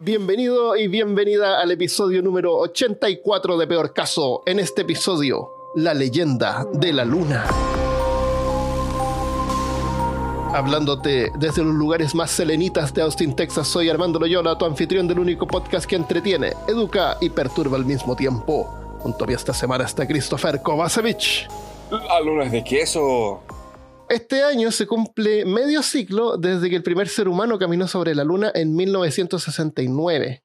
Bienvenido y bienvenida al episodio número 84 de Peor Caso. En este episodio, la leyenda de la luna. Hablándote desde los lugares más selenitas de Austin, Texas, soy Armando Loyola, tu anfitrión del único podcast que entretiene, educa y perturba al mismo tiempo. Junto a mí esta semana está Christopher Kovacevic. La luna es de queso. Este año se cumple medio ciclo desde que el primer ser humano caminó sobre la Luna en 1969.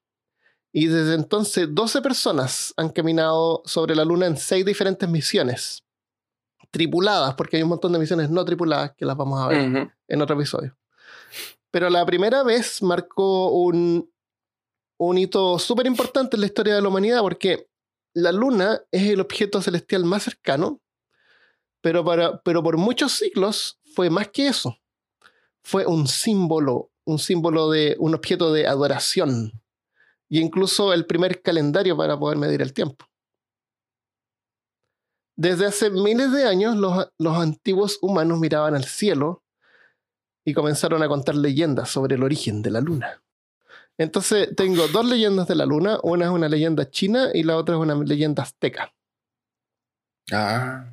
Y desde entonces 12 personas han caminado sobre la Luna en seis diferentes misiones. Tripuladas, porque hay un montón de misiones no tripuladas que las vamos a ver en otro episodio. Pero la primera vez marcó un, un hito súper importante en la historia de la humanidad porque la Luna es el objeto celestial más cercano, pero, para, pero por muchos siglos fue más que eso. Fue un símbolo, un símbolo de un objeto de adoración y incluso el primer calendario para poder medir el tiempo. Desde hace miles de años, los, los antiguos humanos miraban al cielo y comenzaron a contar leyendas sobre el origen de la luna. Entonces, tengo dos leyendas de la luna. Una es una leyenda china y la otra es una leyenda azteca. Ah.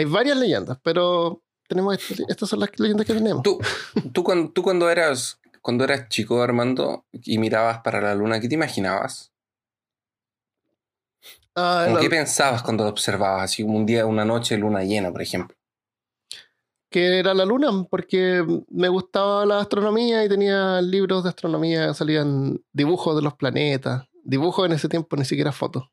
Hay varias leyendas, pero tenemos est- estas son las leyendas que tenemos. Tú, tú, cuando, tú cuando eras cuando eras chico, Armando, y mirabas para la luna, ¿qué te imaginabas? Ah, ¿Cómo la- ¿Qué pensabas cuando lo observabas? Así un día, una noche, luna llena, por ejemplo. que era la luna, porque me gustaba la astronomía y tenía libros de astronomía, salían dibujos de los planetas. Dibujos en ese tiempo, ni siquiera fotos.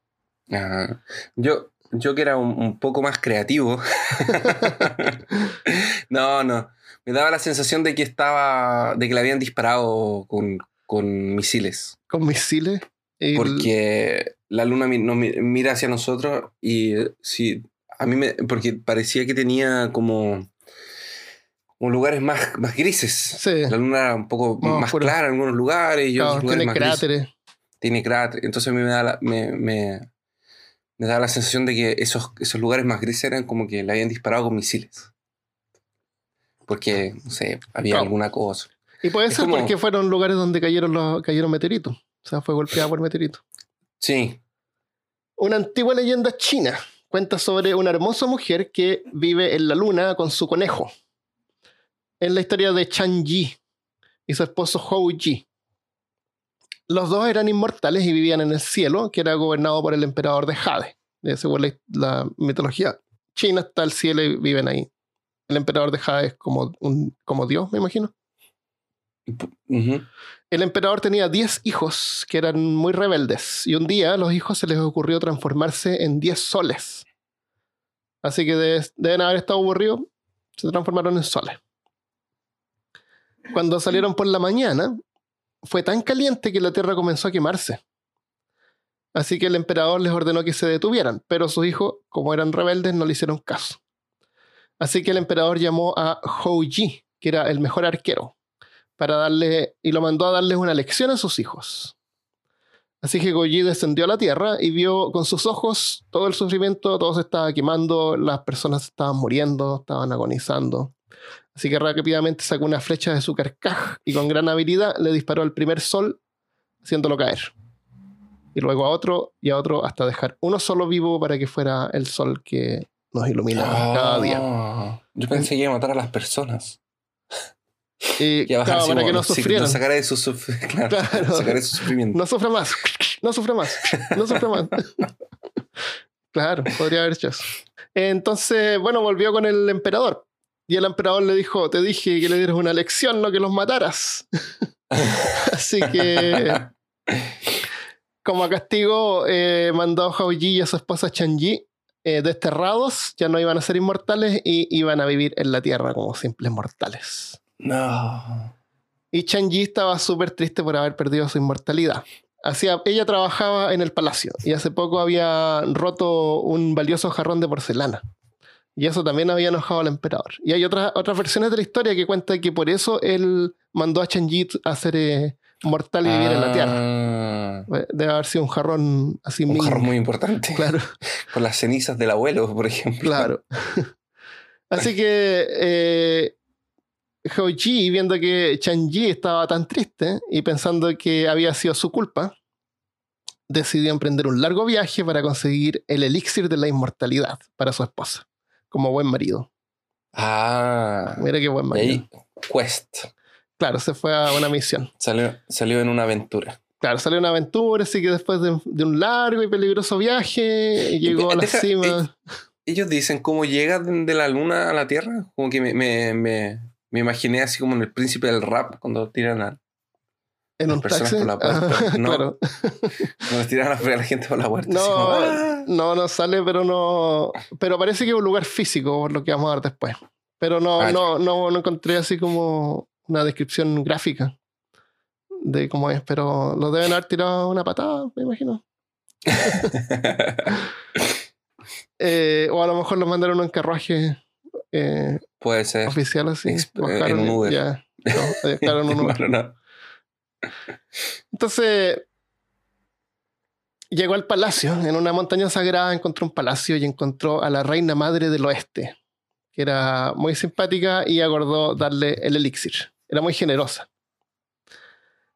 Yo, yo que era un, un poco más creativo. no, no. Me daba la sensación de que estaba. de que le habían disparado con, con misiles. Con misiles. Porque la luna mi- mira hacia nosotros y eh, sí, a mí me. porque parecía que tenía como. como lugares más, más grises. Sí, La luna era un poco Más clara en algunos lugares y claro, otros lugares tiene más grises cráteres. tiene cráter. Entonces a mí me da la, me, me, me da la sensación de que esos, esos lugares más grises eran como que le habían disparado con misiles. Porque, no sé, había Claro. alguna cosa. Y puede Es ser como- porque fueron lugares donde cayeron, los, cayeron meteoritos. O sea, fue golpeada por meteoritos. Sí. Una antigua leyenda china cuenta sobre una hermosa mujer que vive en la luna con su conejo. Es la historia de Chan Yi y su esposo Hou Yi. Los dos eran inmortales y vivían en el cielo, que era gobernado por el emperador de Jade. Según la, la mitología china está el cielo y viven ahí. El emperador de Jade es como, un, como Dios, me imagino. El emperador tenía 10 hijos que eran muy rebeldes y un día a los hijos se les ocurrió transformarse en 10 soles. Así que de- deben haber estado aburridos, se transformaron en soles. Cuando salieron por la mañana, fue tan caliente que la tierra comenzó a quemarse. Así que el emperador les ordenó que se detuvieran, pero sus hijos, como eran rebeldes, no le hicieron caso. Así que el emperador llamó a Hou Yi, que era el mejor arquero, para darle y lo mandó a darles una lección a sus hijos. Así que Goyi descendió a la tierra y vio con sus ojos todo el sufrimiento, todo se estaba quemando, las personas estaban muriendo, estaban agonizando. Así que rápidamente sacó una flecha de su carcaj y con gran habilidad le disparó al primer sol, haciéndolo caer. Y luego a otro y a otro hasta dejar uno solo vivo para que fuera el sol que nos ilumina cada día. Ah, Yo pensé que iba a matar a las personas. Y a bajar claro, para que no sufrieran. lo sacara de su suf- claro, Claro. sacara de su sufrimiento. No sufra más. No sufra más. No sufra más. claro, podría haber hecho eso. Entonces, bueno, volvió con el emperador. Y el emperador le dijo, te dije que le dieras una lección, no que los mataras. Así que, como castigo, eh, mandó a Hao Yi y a su esposa Chan Yi eh, desterrados, ya no iban a ser inmortales y iban a vivir en la tierra como simples mortales. No. Y Chan Yi estaba súper triste por haber perdido su inmortalidad. Hacía, ella trabajaba en el palacio y hace poco había roto un valioso jarrón de porcelana. Y eso también había enojado al emperador. Y hay otras, otras versiones de la historia que cuentan que por eso él mandó a Chan Yi a ser eh, mortal y vivir en la tierra. Ah, Debe haber sido un jarrón así Un ming. jarrón muy importante. Claro, Con las cenizas del abuelo, por ejemplo. claro. Así que eh, viendo que Chanji estaba tan triste y pensando que había sido su culpa, decidió emprender un largo viaje para conseguir el elixir de la inmortalidad para su esposa, como buen marido. Ah. Mira qué buen Y marido. ahí, Quest. Claro, se fue a una misión. Salió, salió en una aventura. Claro, salió una aventura, así que después de, de un largo y peligroso viaje, llegó a la Deja- cima. Ellos dicen cómo llega de de la luna a la Tierra. Como que me, me, me, me imaginé así como en el príncipe del rap cuando tiran a, en las un personas taxi. por la puerta, Ah, no. Claro. cuando tiran a la gente por la puerta. No, como, ¡ah! no, no sale, pero no. Pero parece que es un lugar físico, por lo que vamos a ver después. Pero no, Ah, no, no, no encontré así como una descripción gráfica de cómo es, pero lo deben haber tirado una patada, me imagino. Eh, o a lo mejor los mandaron en carruaje eh, Puede ser. oficial así. Exp- en un Uber. ya. No, eh, un Uber. Entonces, llegó al palacio, en una montaña sagrada encontró un palacio y encontró a la reina madre del oeste, que era muy simpática y acordó darle el elixir. Era muy generosa.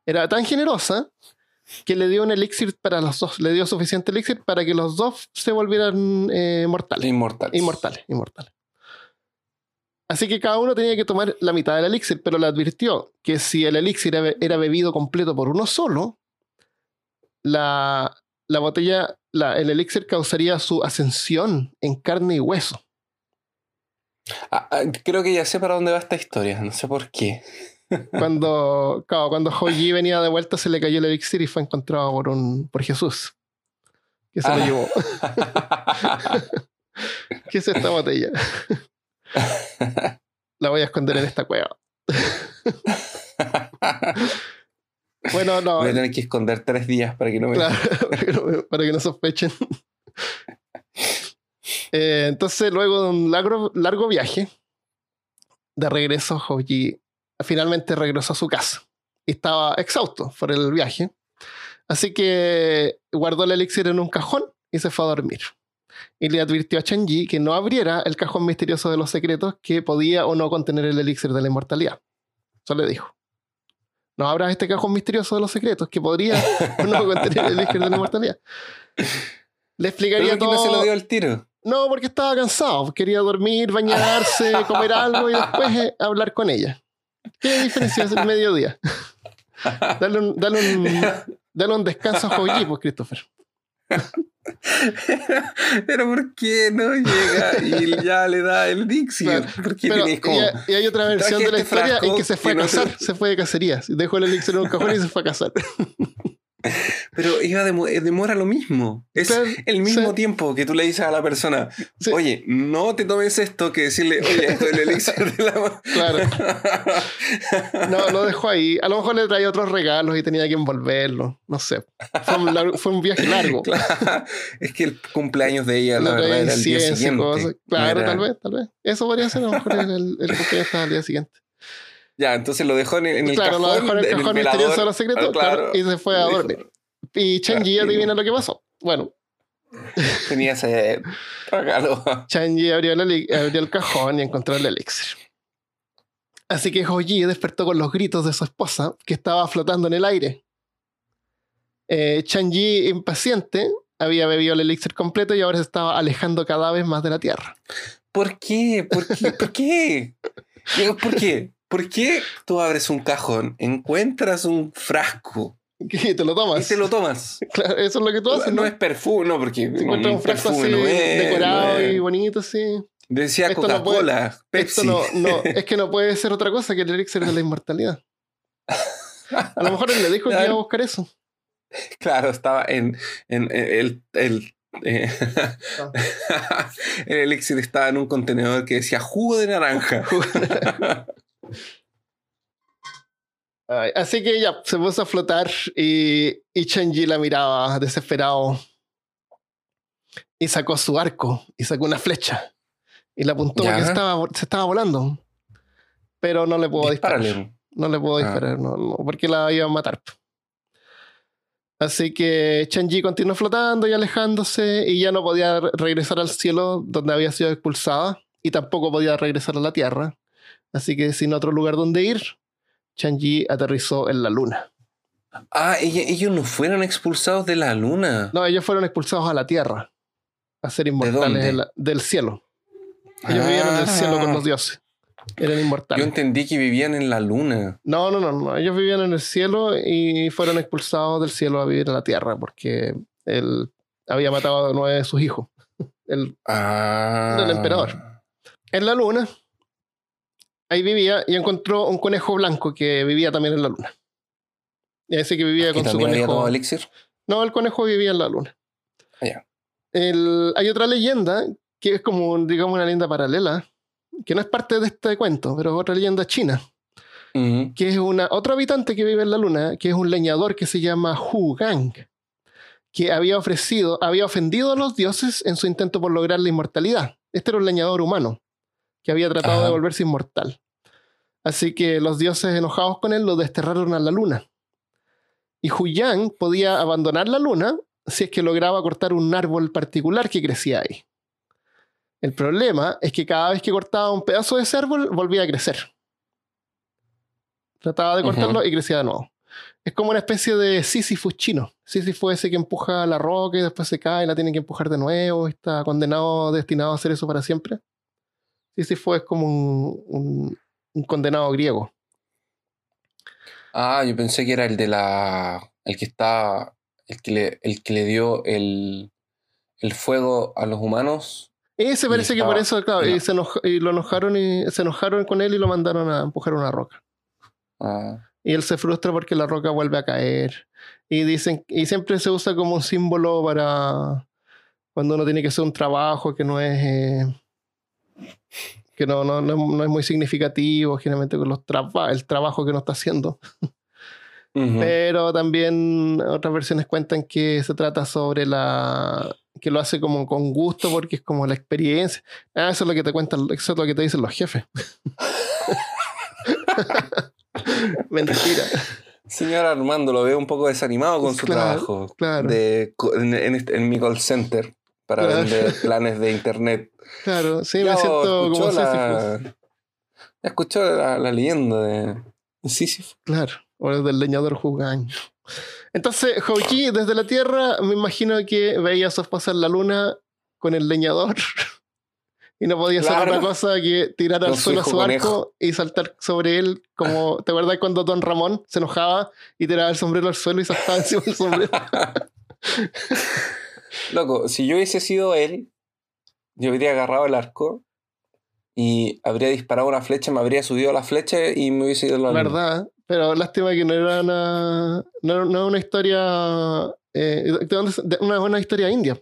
Era tan generosa que le dio un elixir para los dos, le dio suficiente elixir para que los dos se volvieran eh, mortales. Inmortales. Inmortales, inmortales. Así que cada uno tenía que tomar la mitad del elixir, pero le advirtió que si el elixir era, era bebido completo por uno solo, la, la botella, la- el elixir causaría su ascensión en carne y hueso. Ah, ah, creo que ya sé para dónde va esta historia. No sé por qué. Cuando, claro, cuando Hoji venía de vuelta, se le cayó el elixir y fue encontrado por, un, por Jesús, que se lo Ah. llevó. ¿Qué es esta botella? La voy a esconder en esta cueva. Bueno, no. Voy a tener que esconder tres días para que no me. Claro, para que no, para que no sospechen. Eh, entonces, luego de un largo, largo viaje, de regreso, Hoji finalmente regresó a su casa. Y estaba exhausto por el viaje. Así que guardó el elixir en un cajón y se fue a dormir. Y le advirtió a Chenji que no abriera el cajón misterioso de los secretos que podía o no contener el elixir de la inmortalidad. Eso le dijo. No abras este cajón misterioso de los secretos que podría o no contener el elixir de la inmortalidad. Le explicaría ¿por qué todo. no se lo dio al tiro. No, porque estaba cansado. Quería dormir, bañarse, comer algo y después eh, hablar con ella. ¿Qué diferencia es el mediodía? Dale un, dale un, dale un descanso a Joji, pues, Christopher. Pero ¿por qué no llega y ya le da el Dixie? Claro, ¿Por qué Pero, tenéis y, como.? y hay otra versión de la historia en que se fue a que se- casar, se fue de cacerías. Dejó el elixir en un cajón y se fue a casar. Pero iba demo- eh, demora lo mismo. Es Claro, el mismo sí. tiempo que tú le dices a la persona, Sí. oye, no te tomes esto, que decirle, oye, esto es el elixir de la. Claro. No, lo dejó ahí. A lo mejor le traía otros regalos y tenía que envolverlo. No sé. Fue un, largo- fue un viaje largo. Claro, es que el cumpleaños de ella, la Le verdad, era el día siguiente. cosas. Claro, era- tal vez, tal vez. Eso podría ser. A lo mejor el, el, cumpleaños al día siguiente. Ya, entonces lo dejó en, en el claro, cajón. lo dejó en el en cajón misterioso de los secretos Ah, claro, y se fue a dormir. Y Chenji Claro, adivina lo que pasó. Bueno, Tenía ese regalo. Chenji abrió, abrió el cajón y encontró el elixir. Así que Hoji despertó con los gritos de su esposa, que estaba flotando en el aire. Eh, Chenji, impaciente, había bebido el elixir completo y ahora se estaba alejando cada vez más de la Tierra. ¿Por qué? ¿Por qué? ¿Por qué? ¿Por qué? ¿Por qué tú abres un cajón, encuentras un frasco ¿Qué? ¿Te lo y tomas? te lo tomas? Claro, eso es lo que tú haces, no ¿no? es perfume, no, porque encuentras un frasco así perfume no es, decorado no y bonito, así. Decía Esto no Coca-Cola, Esto Pepsi. no, no, es que no puede ser otra cosa que el elixir de la inmortalidad. A lo mejor él le dijo que iba a buscar eso. Claro, estaba en, en, en el, el, eh, el elixir estaba en un contenedor que decía jugo de naranja. Ay, así que ya, se puso a flotar y, y Chenji la miraba desesperado. Y sacó su arco y sacó una flecha. Y la apuntó Ya. porque estaba, se estaba volando. Pero no le puedo disparar. Dispárale. No le puedo Ah. disparar, no, no, porque la iba a matar. Así que Chenji continuó flotando y alejándose y ya no podía re- regresar al cielo donde había sido expulsada y tampoco podía regresar a la tierra. Así que sin otro lugar donde ir, Changi aterrizó en la luna. Ah, ellos no fueron expulsados de la luna. No, ellos fueron expulsados a la Tierra a ser inmortales la- del cielo. Ellos vivían en el cielo con Ah, los dioses. Eran Yo inmortales. entendí que vivían en la luna. No, no, no, no. Ellos vivían en el cielo y fueron expulsados del cielo a vivir en la tierra porque él había matado a nueve de sus hijos. El- Ah. Del emperador. en la luna, ahí vivía y encontró un conejo blanco que vivía también en la luna. Y ese que vivía ¿Que con su conejo. elixir? No, el conejo vivía en la luna. Ah, ya. El- hay otra leyenda que es como, digamos, una leyenda paralela, que no es parte de este cuento, pero es otra leyenda china. Que es una, otro habitante que vive en la luna, que es un leñador que se llama Hu Gang, que había ofrecido, había ofendido a los dioses en su intento por lograr la inmortalidad. Este era un leñador humano que había tratado Ajá. de volverse inmortal. Así que los dioses enojados con él lo desterraron a la luna. Y Hu Yang podía abandonar la luna si es que lograba cortar un árbol particular que crecía ahí. El problema es que cada vez que cortaba un pedazo de ese árbol volvía a crecer. Trataba de cortarlo y crecía de nuevo. Es como una especie de Sísifus chino. Sísifus ese que empuja la roca y después se cae y la tiene que empujar de nuevo. y Está condenado, destinado a hacer eso para siempre. Sísifus es como un, un- un condenado griego. Ah, yo pensé que era el de la. El que está. El que le, el que le dio el, el fuego a los humanos. Ese parece que por eso, claro, y se, enoj- y lo enojaron y se enojaron con él y lo mandaron a empujar una roca. Ah, Y él se frustra porque la roca vuelve a caer. Y dicen, y siempre se usa como un símbolo para cuando uno tiene que hacer un trabajo que no es eh, que no, no, no, no es muy significativo, generalmente con los traba- el trabajo que uno está haciendo. ujú. Pero también otras versiones cuentan que se trata sobre la que lo hace como con gusto porque es como la experiencia. Ah, eso es lo que te cuentan, eso es lo que te dicen los jefes. Mentira. Señor Armando, lo veo un poco desanimado con su Claro, trabajo. claro. De, en, en en mi call center para Claro. vender planes de internet. Claro, sí, Ya me siento como la, escuchó la, la leyenda de de Sísifo. Claro, o el del leñador Jugan. Entonces, Houchi desde la Tierra, me imagino que veía esposa en la luna con el leñador y no podía hacer otra cosa que tirar al su suelo su arco conejo. y saltar sobre él, como, ¿te acuerdas cuando Don Ramón se enojaba y tiraba el sombrero al suelo y saltaba encima del sombrero? Loco, si yo hubiese sido él, yo habría agarrado el arco y habría disparado una flecha, me habría subido a la flecha y me hubiese ido la luna. ¿Verdad? Pero lástima que no era una, no era- una historia, eh, ¿de dónde se- de- una, una historia india,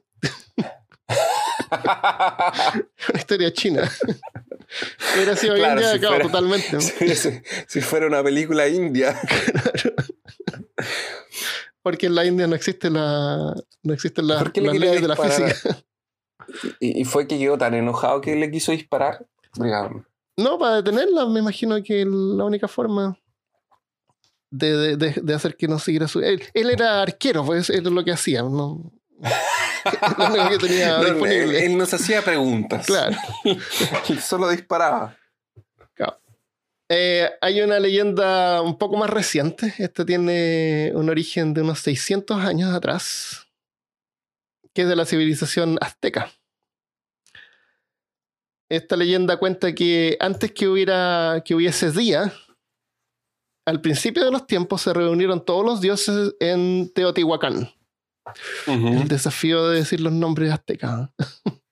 una historia china. Hubiera sido Claro, india, si claro, fuera- totalmente. si, si- si fuera una película india. Porque en la India no existe la, no existen las, ¿Por qué le las leyes de la física. Y, y fue que quedó tan enojado que le quiso disparar. No, para detenerla, me imagino que la única forma de, de- de- de hacer que no siguiera su. Él, él era arquero, pues eso es lo que hacía. No, lo único que tenía no, él, disponible. él nos hacía preguntas. Claro. Él solo disparaba. Eh, hay una leyenda un poco más reciente. Esta tiene un origen de unos 600 años atrás, que es de la civilización azteca. Esta leyenda cuenta que antes que, hubiera, que hubiese día, al principio de los tiempos se reunieron todos los dioses en Teotihuacán. El desafío de decir los nombres aztecas.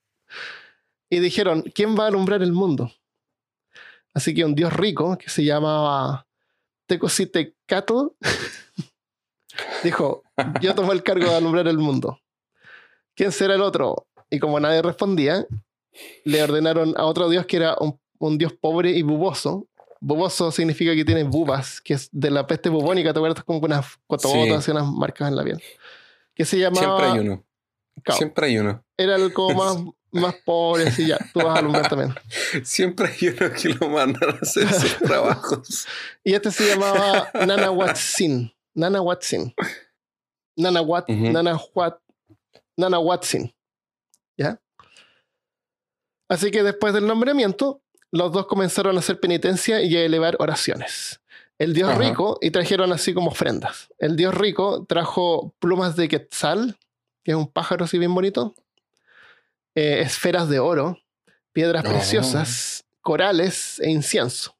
y dijeron, ¿quién va a alumbrar el mundo? Así que un dios rico que se llamaba Tecocitecatl dijo, yo tomo el cargo de alumbrar el mundo. ¿Quién será el otro? Y como nadie respondía, le ordenaron a otro dios que era un, un dios pobre y buboso. Buboso significa que tiene bubas, que es de la peste bubónica, ¿te acuerdas? Como con unas cototas Sí. y unas marcas en la piel. Que se llamaba... Siempre hay uno. Siempre hay uno. Era el como más, más pobre, así ya, tú vas a alumbrar también. Siempre hay uno que lo mandan a hacer sus trabajos. Y este se llamaba Nana Watsin. Nana Watsin. Nana Wat. Nana Wat, Nana Watsin. ¿Ya? Así que después del nombramiento, los dos comenzaron a hacer penitencia y a elevar oraciones. El dios Ajá. rico, y trajeron así como ofrendas. El dios rico trajo plumas de quetzal, que es un pájaro así bien bonito, eh, esferas de oro, piedras Oh. preciosas, corales e incienso.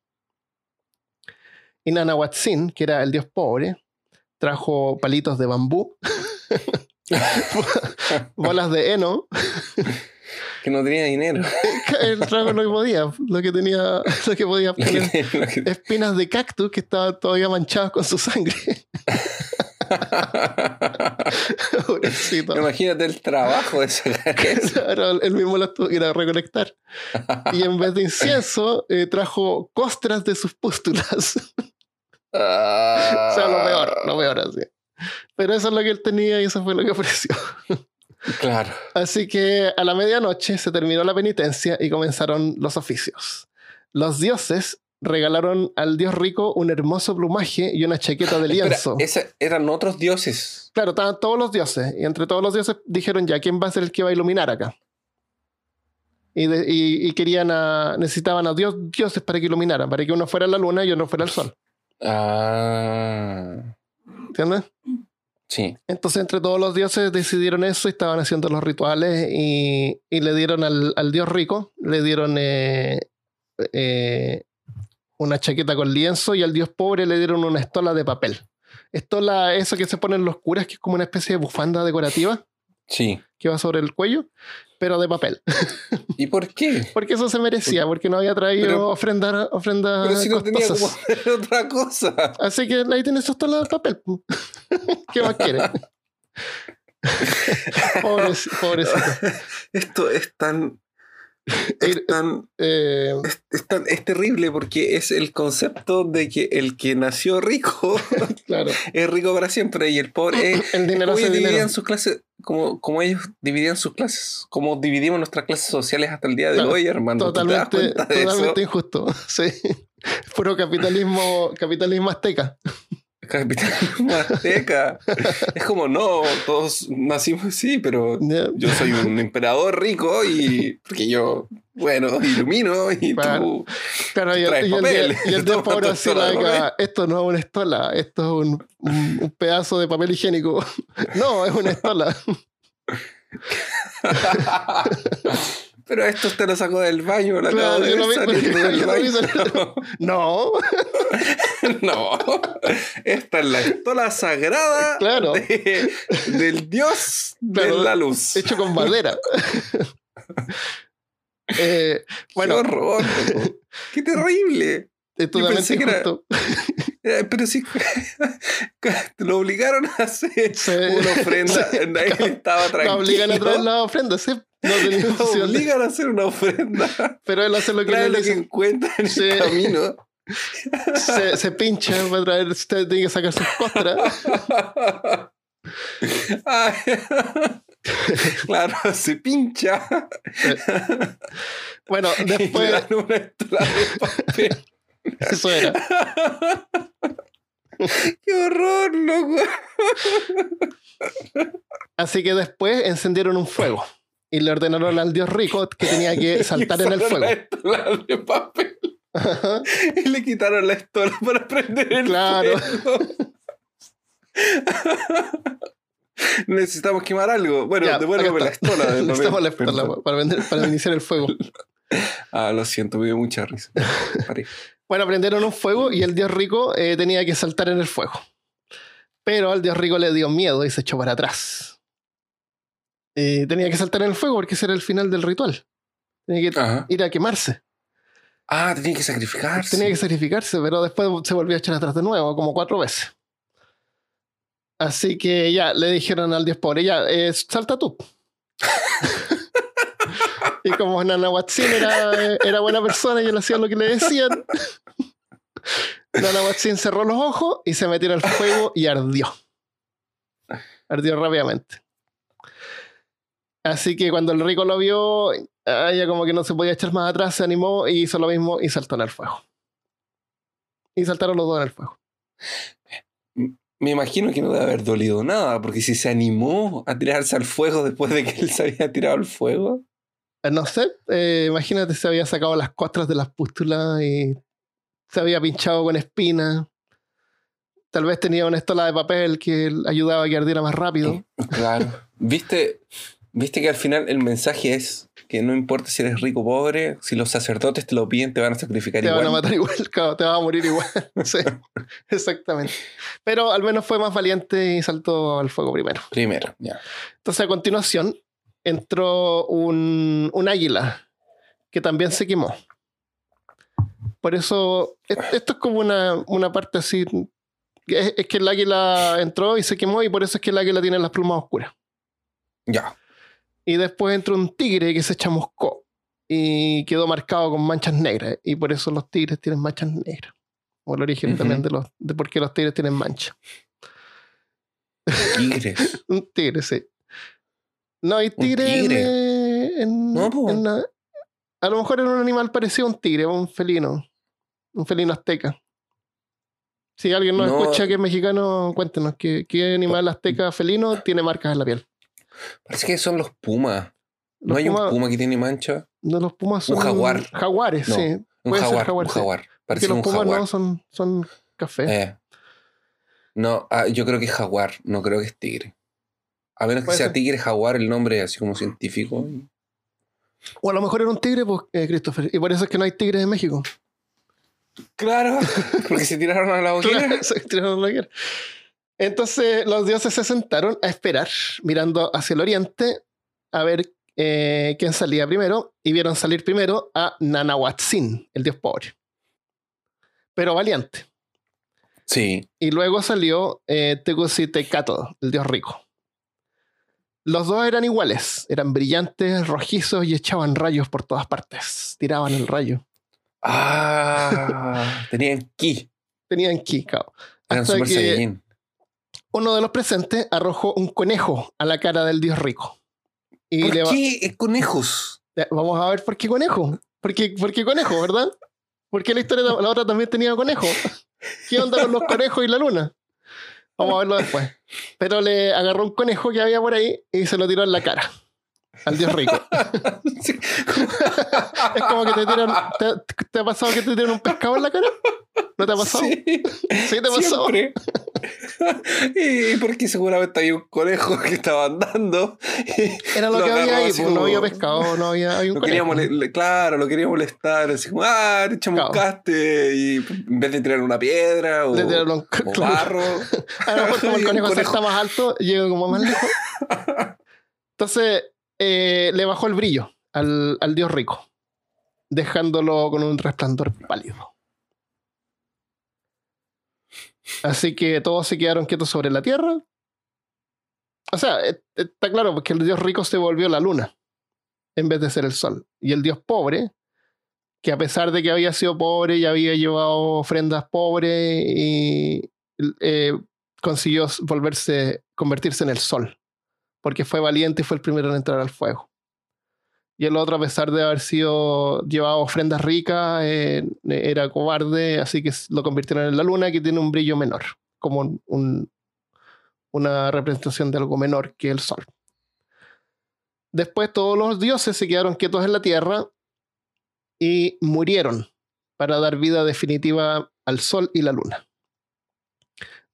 Y Nanahuatzin, que era el dios pobre, trajo palitos de bambú, bolas de heno. que no tenía dinero. El trago no podía, lo que tenía, lo que podía que- Espinas de cactus que estaban todavía manchadas con su sangre. Pobrecito. Imagínate el trabajo de sacar eso. Claro, él mismo las tuvo que ir a recolectar. Y en vez de incienso, eh, trajo costras de sus pústulas. o sea, lo peor, lo peor así. Pero eso es lo que él tenía y eso fue lo que ofreció. Claro. Así que a la medianoche se terminó la penitencia y comenzaron los oficios. Los dioses regalaron al dios rico un hermoso plumaje y una chaqueta de Espera, lienzo. esa- eran otros dioses. Claro, estaban todos los dioses. Y entre todos los dioses dijeron ya, ¿quién va a ser el que va a iluminar acá? Y, de- y- y querían a, necesitaban a dios, dioses para que iluminaran, para que uno fuera la luna y uno fuera el sol. Ah. ¿Entiendes? Sí. Entonces entre todos los dioses decidieron eso y estaban haciendo los rituales y, y le dieron al, al dios rico, le dieron eh, eh, una chaqueta con lienzo y al dios pobre le dieron una estola de papel. Estola, eso que se ponen los curas, que es como una especie de bufanda decorativa Sí. que va sobre el cuello, pero de papel. ¿Y por qué? Porque eso se merecía, porque no había traído Pero- ofrenda, ofrenda Pero si no tenía como otra cosa. Así que ahí tienes su estola de papel. ¿Qué más quieres? Pobreci- pobrecito. Esto es tan. Es tan, Eh, es, es tan- es terrible porque es el concepto de que el que nació rico claro. es rico para siempre y el pobre es, El dinero como ellos dinero. dividían sus clases, como, como ellos dividían sus clases, como dividimos nuestras clases sociales hasta el día de Claro, hoy, hermano. ¿Tú te das Totalmente, totalmente eso? injusto. Sí. Puro capitalismo, capitalismo azteca. Capitalismo azteca. es como, no, todos nacimos así, pero yo soy un emperador rico y porque yo, bueno, ilumino y Claro. tú... Claro, y traes y el, papel. y el Toma pobre así, de like, esto no es una estola, esto es un, un- un pedazo de papel higiénico. No, es una estola. Pero esto te lo sacó del baño, lo Claro, de yo lo vi- del yo lo vi baño. No, No, esta es la estola sagrada Claro. de- del dios Claro, de la luz. hecho con madera. Eh, Qué bueno, horror, loco. qué terrible. totalmente pensé que era-. Eh, Pero sí, lo obligaron a hacer Sí. una ofrenda. Sí. Nadie estaba Lo tranquilo. obligan a traer la ofrenda, sí. No Lo obligan a hacer una ofrenda. Pero él hace lo que Trae lo que encuentra en Sí. el camino. Se, se pincha para traer, usted tiene que sacar sus costras. Ay. claro, se pincha. Bueno, Y le después, dan una de papel. eso era. ¡Qué horror, loco! Así que después encendieron un fuego y le ordenaron al dios rico que tenía que saltar en el fuego. La de papel. Ajá. Y le quitaron la estola para prender el Claro. fuego. Necesitamos quemar algo. Bueno, Ya, devuélveme la estola de. Necesitamos la estola para, vender- para iniciar el fuego. Ah, lo siento, me dio mucha risa. Paré. Bueno, prendieron un fuego y el dios rico eh, tenía que saltar en el fuego. Pero al dios rico le dio miedo y se echó para atrás. Eh, tenía que saltar en el fuego porque ese era el final del ritual. Tenía que Ajá. ir a quemarse. Ah, tenía que sacrificarse. Tenía que sacrificarse, pero después se volvió a echar atrás de nuevo, como cuatro veces. Así que ya le dijeron al dios pobre, ya, eh, salta tú. y como Nanahuatzin era, era buena persona y él hacía lo que le decían, Nanahuatzin cerró los ojos y se metió al fuego y ardió. Ardió rápidamente. Así que cuando el rico lo vio, ah, ya como que no se podía echar más atrás, se animó y hizo lo mismo y saltó en el fuego. Y saltaron los dos en el fuego. Me imagino que no debe haber dolido nada, porque si se animó a tirarse al fuego después de que él se había tirado al fuego. Eh, No sé, eh, imagínate, se había sacado las costras de las pústulas y se había pinchado con espinas. Tal vez tenía una estola de papel que ayudaba a que ardiera más rápido. Claro. ¿Viste, Viste que al final el mensaje es que no importa si eres rico o pobre, si los sacerdotes te lo piden, te van a sacrificar Te igual. van a matar igual, te vas a morir igual. Sí, exactamente. Pero al menos fue más valiente y saltó al fuego primero. Primero, ya. Entonces, a continuación, entró un, un águila que también se quemó. Por eso, es- esto es como una, una parte así. Es, es que el águila entró y se quemó, y por eso es que el águila tiene las plumas oscuras. Ya. Y después entró un tigre que se chamuscó y quedó marcado con manchas negras. Y por eso los tigres tienen manchas negras. O el origen también de, los, de por qué los tigres tienen manchas. Tigres. Un tigre, sí. No hay Un tigre, en, eh, en- No, po. en la- a lo mejor era un animal parecido a un tigre, un felino. Un felino azteca. Si alguien nos No. escucha que es mexicano, cuéntenos qué, qué animal azteca felino tiene marcas en la piel. Parece que son los pumas. ¿No Los hay pumas- un puma que tiene mancha? No, los pumas Un son jaguar. Jaguares, No, sí. Un Puede ser jaguar, jaguar, un sí. jaguar. Porque Parece los un pumas jaguar. no son, son café. Eh. No, ah, yo creo que es jaguar, no creo que es tigre. A menos que sea ser. tigre, jaguar, el nombre así como científico. O a lo mejor era un tigre, pues, eh, Christopher. Y por eso es que no hay tigres en México. Claro, porque se tiraron a la hoguera. Se tiraron la. Entonces los dioses se sentaron a esperar, mirando hacia el oriente, a ver eh, quién salía primero, y vieron salir primero a Nanahuatzin, el dios pobre. Pero valiente. Sí, Y luego salió eh, Tecucitecato, el dios rico. Los dos eran iguales, eran brillantes, rojizos y echaban rayos por todas partes. Tiraban el rayo. Ah, tenían ki. Tenían ki, cao. Eran Hasta super que saiyajin. uno de los presentes arrojó un conejo a la cara del dios rico. Y ¿Por le va- qué conejos? Vamos a ver por qué conejo. ¿Por qué, por qué conejo, verdad? Porque la historia, la otra también tenía conejo. ¿Qué onda con los conejos y la luna? Vamos a verlo después. Pero le agarró un conejo que había por ahí y se lo tiró en la cara. Al dios rico. Es como que te tiran. ¿Te, te ha pasado que te tiran un pescado en la cara? ¿No te ha pasado? Sí, Sí, te pasó. siempre. y porque seguramente había un conejo que estaba andando. Era lo, Lo que había ahí, pues, no había pescado, no había, había un conejo. claro, lo quería molestar, así como, ah, te chamuscaste, y en vez de tirar una piedra o, un- o claro. barro. A lo mejor como el conejo, conejo. está más alto, llega como más lejos. Entonces eh, le bajó el brillo al, al dios rico, dejándolo con un resplandor pálido. Así que todos se quedaron quietos sobre la tierra. O sea, eh, está claro, porque el dios rico se volvió la luna en vez de ser el sol. Y el dios pobre, que a pesar de que había sido pobre y había llevado ofrendas pobres y eh, consiguió volverse, convertirse en el sol, porque fue valiente y fue el primero en entrar al fuego. Y el otro, a pesar de haber sido llevado ofrendas ricas, eh, era cobarde, así que lo convirtieron en la luna, que tiene un brillo menor, como un- un- una representación de algo menor que el sol. Después todos los dioses se quedaron quietos en la tierra y murieron para dar vida definitiva al sol y la luna.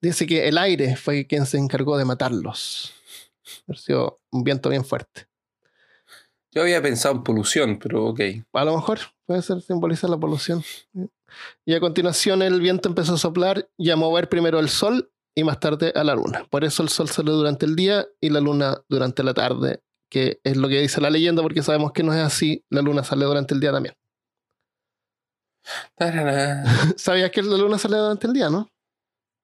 Dice que el aire fue quien se encargó de matarlos. Ha sido un viento bien fuerte. Yo había pensado en polución, pero ok. A lo mejor puede ser simbolizar la polución. Y a continuación el viento empezó a soplar y a mover primero el sol y más tarde a la luna. Por eso el sol sale durante el día y la luna durante la tarde, que es lo que dice la leyenda, porque sabemos que no es así. La luna sale durante el día también. ¿Sabías que la luna sale durante el día, no?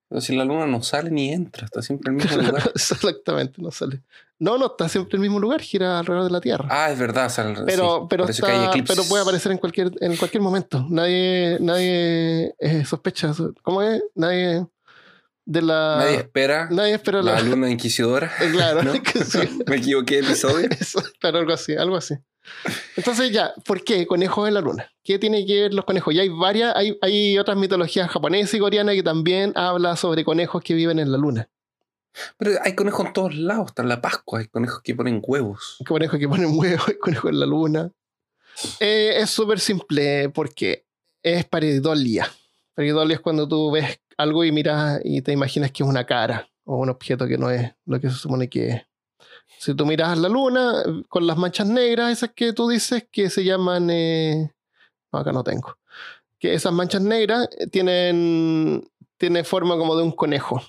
Pero si la luna no sale ni entra, está siempre en el mismo lugar. Exactamente, no sale. No, no, está siempre en el mismo lugar, gira alrededor de la Tierra. Ah, es verdad. sale- pero, sí, pero, está- pero puede aparecer en cualquier, en cualquier momento. Nadie, nadie eh, sospecha. ¿Cómo es? Nadie de la. Nadie espera nadie espera la. la luna inquisidora. Eh, claro, ¿no? que sí. Me equivoqué de episodio. Eso, claro, algo así, algo así. Entonces ya, ¿por qué conejos en la luna? ¿Qué tiene que ver los conejos? Y hay varias, hay, hay otras mitologías japonesas y coreanas que también habla sobre conejos que viven en la luna. Pero hay conejos en todos lados. Está en la Pascua. Hay conejos que ponen huevos. Hay conejos que ponen huevos, hay conejos en la luna. Eh, es súper simple porque es pareidolia. Pareidolia es cuando tú ves algo y miras y te imaginas que es una cara o un objeto que no es lo que se supone que es. Si tú miras la luna con las manchas negras, esas que tú dices que se llaman... eh, no, acá no tengo. Que esas manchas negras eh, tienen, tienen forma como de un conejo.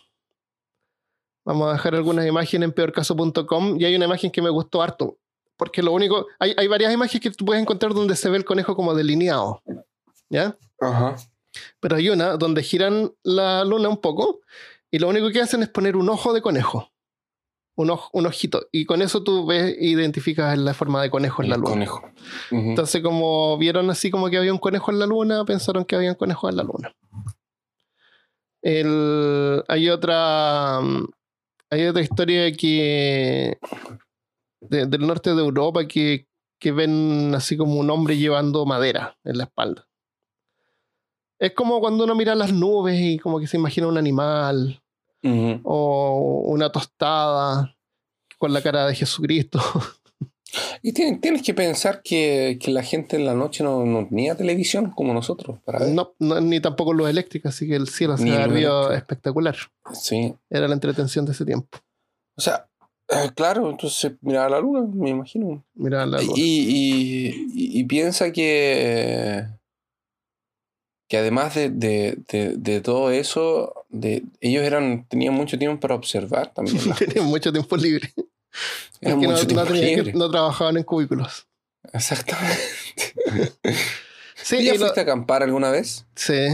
Vamos a dejar algunas imágenes en peorcaso.com y hay una imagen que me gustó harto. Porque lo único... Hay, hay varias imágenes que tú puedes encontrar donde se ve el conejo como delineado. ¿Ya? Ajá. Pero hay una donde giran la luna un poco y lo único que hacen es poner un ojo de conejo. Un, oj- un ojito. Y con eso tú ves, identificas la forma de conejo en la luna. conejo. Entonces, como vieron así como que había un conejo en la luna, pensaron que había un conejo en la luna. El- hay otra. mm, Hay otra historia que. de- del norte de Europa que, que ven así como un hombre llevando madera en la espalda. Es como cuando uno mira las nubes y como que se imagina un animal o una tostada con la cara de Jesucristo. Y tien- tienes que pensar que, que la gente en la noche no, no tenía televisión como nosotros para ver. No, no, ni tampoco luz eléctrica, así que el cielo se había espectacular. Sí. Era la entretención de ese tiempo. O sea, eh, claro, entonces miraba la luna, me imagino. Mira la Y, luna. y- y- y piensa que, que además de, de- de- de todo eso, de, ellos eran, tenían mucho tiempo para observar también. Tenían mucho tiempo libre. Era mucho no tiempo libre. no trabajaban en cubículos. Exactamente. Sí, ¿Tú ya y lo- fuiste a acampar alguna vez? sí.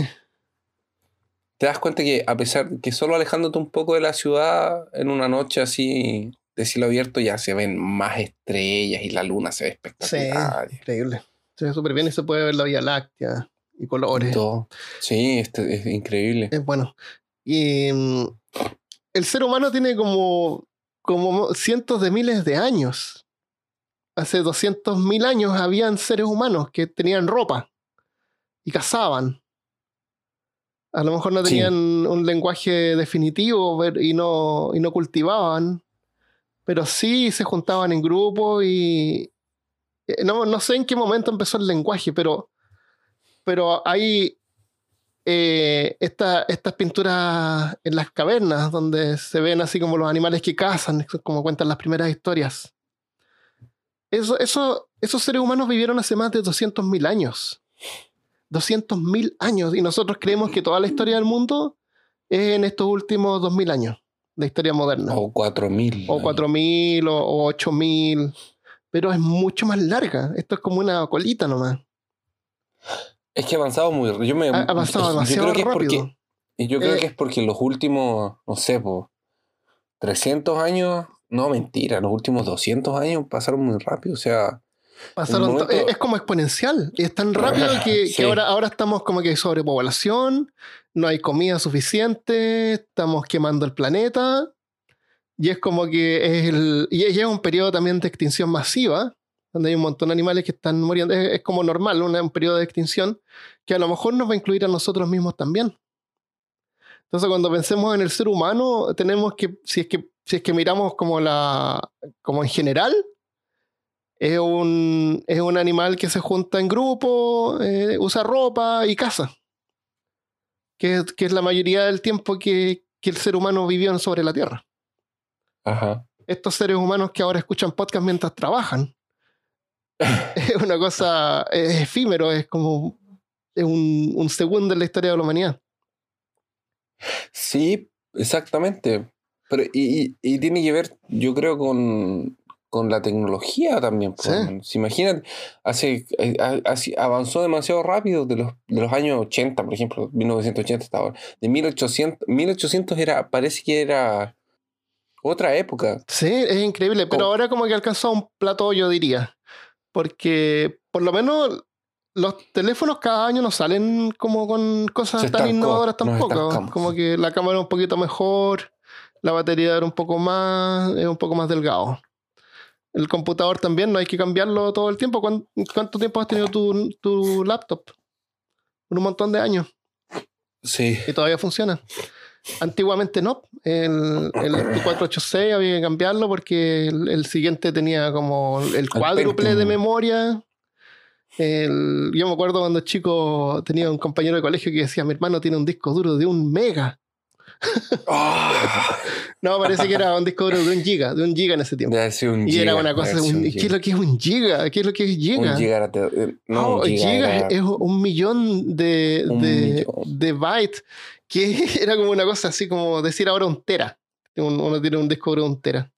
¿Te das cuenta que a pesar de que solo alejándote un poco de la ciudad, en una noche así de cielo abierto ya se ven más estrellas y la luna se ve espectacular? Increíble. Se ve súper bien y se puede ver la Vía Láctea y colores. todo. Sí, este, es increíble. Es bueno. Y mm, el ser humano tiene como, como cientos de miles de años. Hace 200 mil años habían seres humanos que tenían ropa y cazaban. A lo mejor no Sí. tenían un lenguaje definitivo y no, y no cultivaban, pero sí se juntaban en grupos y eh, no, no sé en qué momento empezó el lenguaje, pero, pero hay eh, esta- estas pinturas en las cavernas donde se ven así como los animales que cazan, como cuentan las primeras historias. Eso, eso, esos seres humanos vivieron hace más de 200.000 años. 200.000 años. Y nosotros creemos que toda la historia del mundo es en estos últimos 2.000 años, la historia moderna. O 4000. O 4.000 o, o 8.000. Pero es mucho más larga. Esto es como una colita nomás. Es que ha avanzado muy Yo me, Ha avanzado yo demasiado creo que es rápido. porque Y yo creo Eh, que es porque los últimos, no sé, po, 300 años, no mentira, los últimos 200 años pasaron muy rápido. O sea, Pasaron En momento- es, es como exponencial. Es tan rápido que, Sí. que ahora, ahora estamos como que hay sobrepoblación, no hay comida suficiente, estamos quemando el planeta. Y es como que es el. Es, y es un periodo también de extinción masiva, donde hay un montón de animales que están muriendo. Es, es como normal, una- un periodo de extinción que a lo mejor nos va a incluir a nosotros mismos también. Entonces, cuando pensemos en el ser humano, tenemos que, si es que, si es que miramos como la, como en general, es un, es un animal que se junta en grupo, eh, usa ropa y caza. Que, que es la mayoría del tiempo que, que el ser humano vivió sobre la Tierra. ajá. Estos seres humanos que ahora escuchan podcast mientras trabajan. es una cosa, es efímero, es como es un, un segundo en la historia de la humanidad. Sí, exactamente. Pero, y, y- y tiene que ver, yo creo, con, con la tecnología también. po, Sí. Si imaginan, hace, eh, avanzó demasiado rápido de los, de los años 80, por ejemplo, 1980 hasta ahora. De 1800, 1800 era, parece que era otra época. Sí, es increíble, pero Oh. ahora como que alcanzó un plato, yo diría. Porque por lo menos los teléfonos cada año no salen como con cosas Se tan innovadoras tampoco. Como que la cámara es un poquito mejor, la batería era un poco más, es un poco más delgado. El computador también no hay que cambiarlo todo el tiempo. ¿Cuán- ¿Cuánto tiempo has tenido tu, tu laptop? Un montón de años Sí. y todavía funciona. Antiguamente no. El, el 486 había que cambiarlo porque el, el siguiente tenía como el cuádruple de memoria El- yo me acuerdo cuando chico tenía un compañero de colegio que decía, mi hermano tiene un disco duro de un mega. Ah, No, parece que era un disco duro de un giga, de un giga en ese tiempo. un Y giga, era una cosa, ser un- un ¿qué es lo que es un giga? ¿Qué es lo que es giga? Un giga era te- no, No, un giga giga era- es un millón de, de, millón. de bytes, que era como una cosa así como decir ahora un tera. Un- uno tiene un disco de un tera.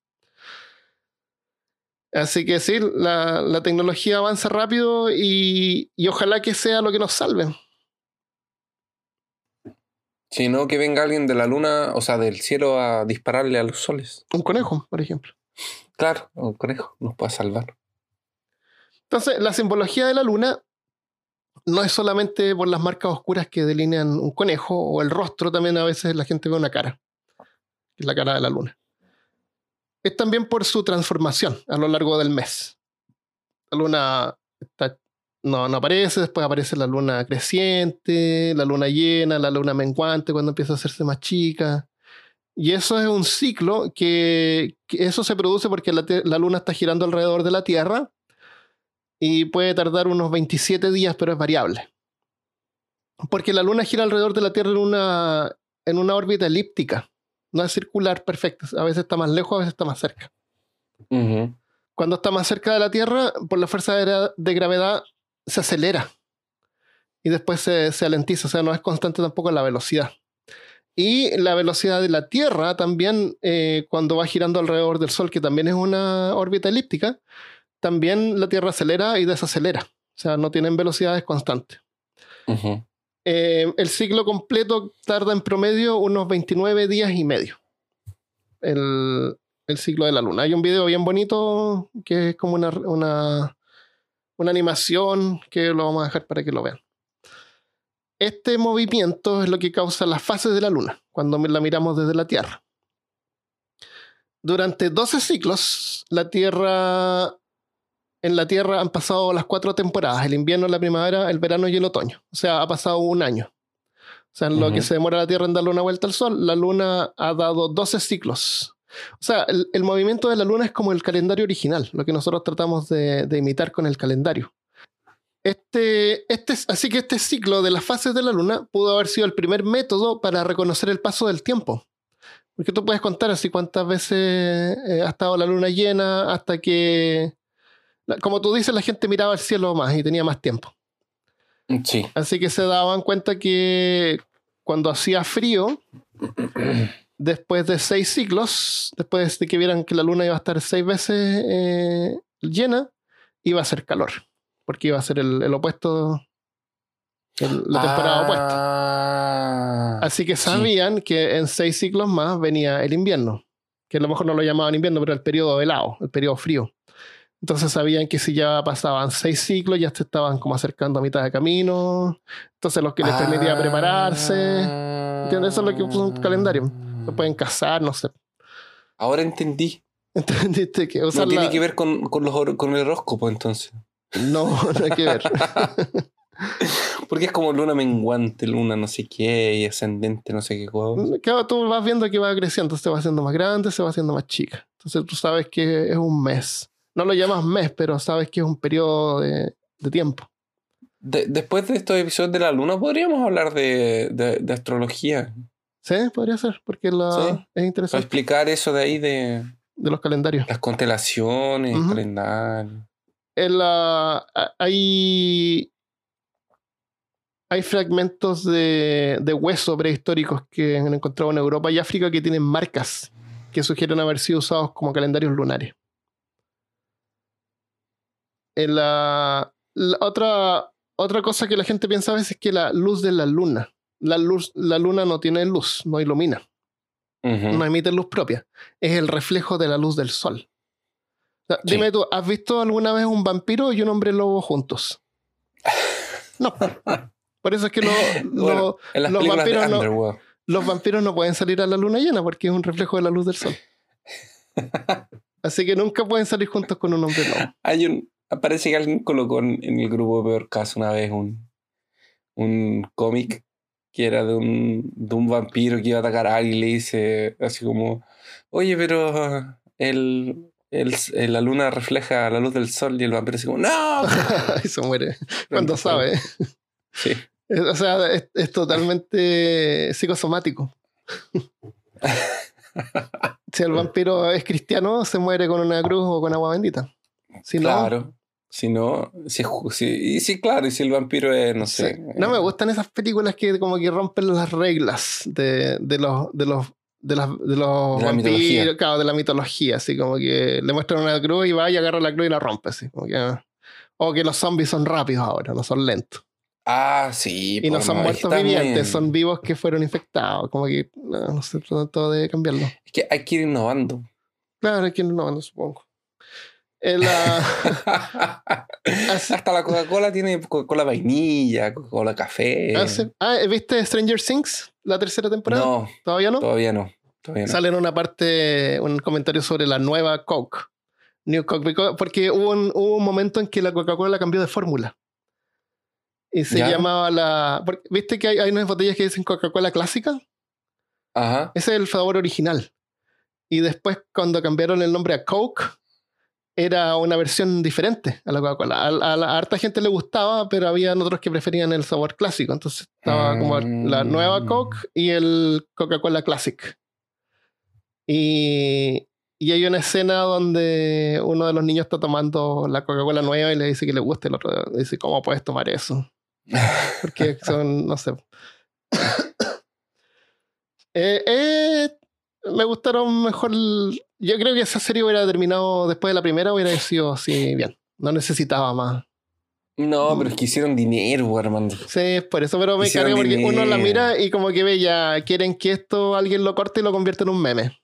Así que sí, la, la tecnología avanza rápido y, y ojalá que sea lo que nos salve. Si no, que venga alguien de la luna, o sea, del cielo a dispararle a los soles. Un conejo, por ejemplo. Claro, un conejo nos puede salvar. Entonces, la simbología de la luna no es solamente por las marcas oscuras que delinean un conejo o el rostro, también a veces la gente ve una cara, es la cara de la luna. Es también por su transformación a lo largo del mes. La luna no, no aparece, después aparece la luna creciente, la luna llena, la luna menguante cuando empieza a hacerse más chica. Y eso es un ciclo que, eso se produce porque la luna está girando alrededor de la Tierra y puede tardar unos 27 días, pero es variable. Porque la Luna gira alrededor de la Tierra en una, en una órbita elíptica, no es circular perfecta. A veces está más lejos, a veces está más cerca. Cuando está más cerca de la Tierra, por la fuerza de gravedad, se acelera y después se, se alentiza, o sea, no es constante tampoco la velocidad. Y la velocidad de la Tierra también, eh, cuando va girando alrededor del Sol, que también es una órbita elíptica, también la Tierra acelera y desacelera. O sea, no tienen velocidades constantes. Eh, el ciclo completo tarda en promedio unos 29 días y medio. El, el ciclo de la luna. Hay un video bien bonito que es como una, una, una animación que lo vamos a dejar para que lo vean. Este movimiento es lo que causa las fases de la luna cuando la miramos desde la Tierra. Durante 12 ciclos, la Tierra en la Tierra han pasado las cuatro temporadas, el invierno, la primavera, el verano y el otoño. O sea, ha pasado un año. O sea, en lo que se demora la Tierra en darle una vuelta al Sol, la Luna ha dado 12 ciclos. O sea, el, el movimiento de la Luna es como el calendario original, lo que nosotros tratamos de, de imitar con el calendario. Este, este, así que este ciclo de las fases de la Luna pudo haber sido el primer método para reconocer el paso del tiempo. Porque tú puedes contar así cuántas veces eh, ha estado la luna llena hasta que, como tú dices, la gente miraba al cielo más y tenía más tiempo. Sí. Así que se daban cuenta que cuando hacía frío, después de seis ciclos, después de que vieran que la luna iba a estar seis veces eh, llena, iba a ser calor, porque iba a ser el, el opuesto, el- la temporada opuesta. Ah, Así que sí. sabían que en seis ciclos más venía el invierno, que a lo mejor no lo llamaban invierno, pero el periodo helado, el periodo frío. Entonces sabían que si ya pasaban seis ciclos, ya se estaban como acercando a mitad de camino. Entonces los que les permitía Ah. prepararse. ¿Entiendes? Eso es lo que puso un calendario. Se pueden casar, no sé. Ahora entendí. ¿Entendiste? Que usar no tiene la- que ver con, con, los, con el horóscopo, entonces. No, no hay que ver. Porque es como luna menguante, luna no sé qué, y ascendente no sé qué cosa. Claro, tú vas viendo que va creciendo, se va haciendo más grande, se va haciendo más chica. Entonces tú sabes que es un mes. No lo llamas mes, pero sabes que es un periodo de, de tiempo. De- después de estos episodios de la luna, podríamos hablar de, de- astrología. Sí, podría ser, porque la, Sí. es Para interesante explicar eso de ahí de de los calendarios. las constelaciones, Ujú. calendarios. En la- hay, hay fragmentos de, de hueso prehistóricos que han encontrado en Europa y África que tienen marcas que sugieren haber sido usados como calendarios lunares. En la, la otra, otra cosa que la gente piensa a veces es que la luz de la luna, la, luz, la luna no tiene luz, no ilumina, no emite luz propia, es el reflejo de la luz del sol. O sea, Sí. Dime tú, ¿has visto alguna vez un vampiro y un hombre lobo juntos? No. Por eso es que lo- Bueno, los vampiros no- los vampiros no pueden salir a la luna llena porque es un reflejo de la luz del sol. Así que nunca pueden salir juntos con un hombre lobo. Hay un, parece que alguien colocó en, en el grupo Peor Caso una vez un, un cómic que era de un, de un vampiro que iba a atacar a alguien y le dice así como, oye, pero el, el, el- la luna refleja la luz del sol y el vampiro así como, ¡No! y se muere cuando sabe. Sí. O sea, es, es totalmente psicosomático. si el vampiro es cristiano, se muere con una cruz o con agua bendita. Si no, Claro. Si no, si, si- y sí, claro, y si el vampiro es, no sí. sé. No eh, me gustan esas películas que como que rompen las reglas de, de los de los de, las, de los De la vampiros, mitología. claro, de la mitología, así como que le muestran una cruz y va y agarra la cruz y la rompe, así como que, o que los zombies son rápidos ahora, no son lentos. Ah, sí. Y no son que muertos vivientes, son vivos que fueron infectados. Como que no, no sé, todo de cambiarlo. Es que hay que ir innovando. Claro, aquí no, no supongo. El, ah, Así- Hasta la Coca-Cola tiene Coca-Cola vainilla, Coca-Cola café. hace- ah, ¿viste Stranger Things? La tercera temporada. no, ¿Todavía no? todavía no. Todavía no. Sale en una parte un comentario sobre la nueva Coke. New Coke. Porque hubo un, hubo un momento en que la Coca-Cola cambió de fórmula. Y se ¿Ya? llamaba la. porque- ¿Viste que hay, hay unas botellas que dicen Coca-Cola clásica? Ajá. Ese es el sabor original. Y después, cuando cambiaron el nombre a Coke, era una versión diferente a la Coca-Cola. A, a a harta gente le gustaba, pero había otros que preferían el sabor clásico. Entonces estaba como la nueva Mm. Coke y el Coca-Cola Classic. Y, y hay una escena donde uno de los niños está tomando la Coca-Cola nueva y le dice que le gusta, el otro le dice, ¿cómo puedes tomar eso? Porque son, no sé. Eh, eh, me gustaron mejor. Yo creo que esa serie hubiera terminado después de la primera, hubiera sido así bien. No necesitaba más. No, pero es que hicieron dinero, Armando. Sí, es por eso, pero me carga porque uno la mira y como que ve ya, quieren que esto alguien lo corte y lo convierta en un meme.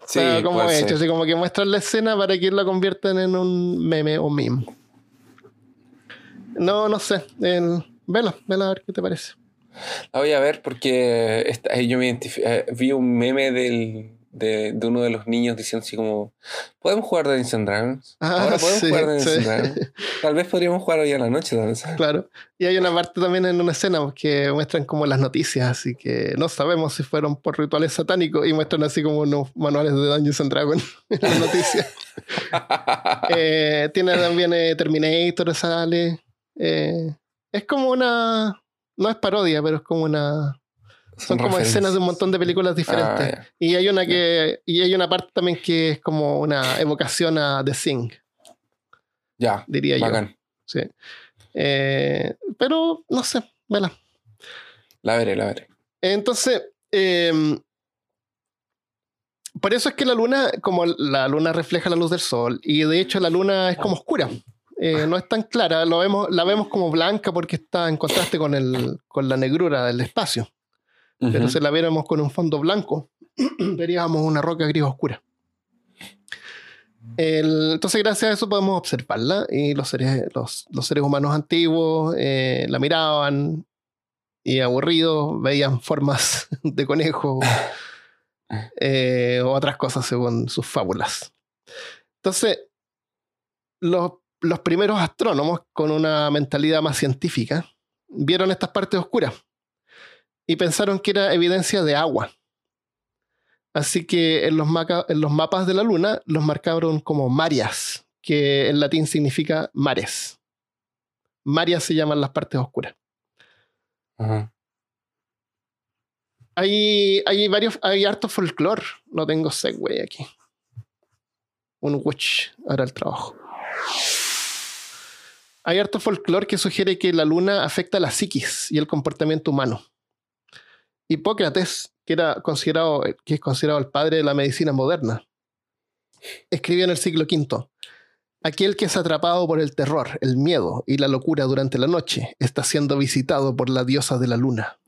O Sí, sea, como puede hecho, así como que muestran la escena para que lo conviertan en un meme o meme. No, no sé. El... Vela, vela a ver qué te parece. La voy a ver porque esta- eh, yo me eh, vi un meme del, de, de uno de los niños diciendo así como ¿Podemos jugar Dungeons and Dragons? Ah, Ahora podemos sí, jugar Dungeons sí. Dragons. Tal vez podríamos jugar hoy a la noche, vez. Claro. Y hay una parte también en una escena que muestran como las noticias, así que no sabemos si fueron por rituales satánicos y muestran así como unos manuales de Dungeons and Dragons en las noticias. Eh, tiene también eh, Terminator, sale. Eh, es como una. No es parodia, pero es como una. Son como escenas de un montón de películas diferentes. Ah, ya. y hay una que. Y hay una parte también que es como una evocación a The Thing, Ya, diría yo. bacán. Sí. Eh, pero no sé, vela. La veré, la veré. Entonces, eh, por eso es que la luna, como la luna refleja la luz del sol, y de hecho la luna es como oscura. Eh, no es tan clara, lo vemos, la vemos como blanca porque está en contraste con, el, con la negrura del espacio. Pero si la viéramos con un fondo blanco, veríamos una roca gris oscura. El- entonces, gracias a eso podemos observarla y los seres, los, los seres humanos antiguos eh, la miraban y aburridos veían formas de conejo eh, o otras cosas según sus fábulas. Entonces, los, los primeros astrónomos con una mentalidad más científica vieron estas partes oscuras y pensaron que era evidencia de agua. Así que en los, maca- en los mapas de la luna los marcaron como marias, que en latín significa mares. Marias se llaman las partes oscuras. Ajá. Hay, hay varios, hay harto folclore. No tengo segue aquí. Un witch hará el trabajo. Hay harto folclore que sugiere que la luna afecta la psiquis y el comportamiento humano. Hipócrates, que, era considerado, que es considerado el padre de la medicina moderna, escribió en el siglo V, aquel que es atrapado por el terror, el miedo y la locura durante la noche está siendo visitado por la diosa de la luna,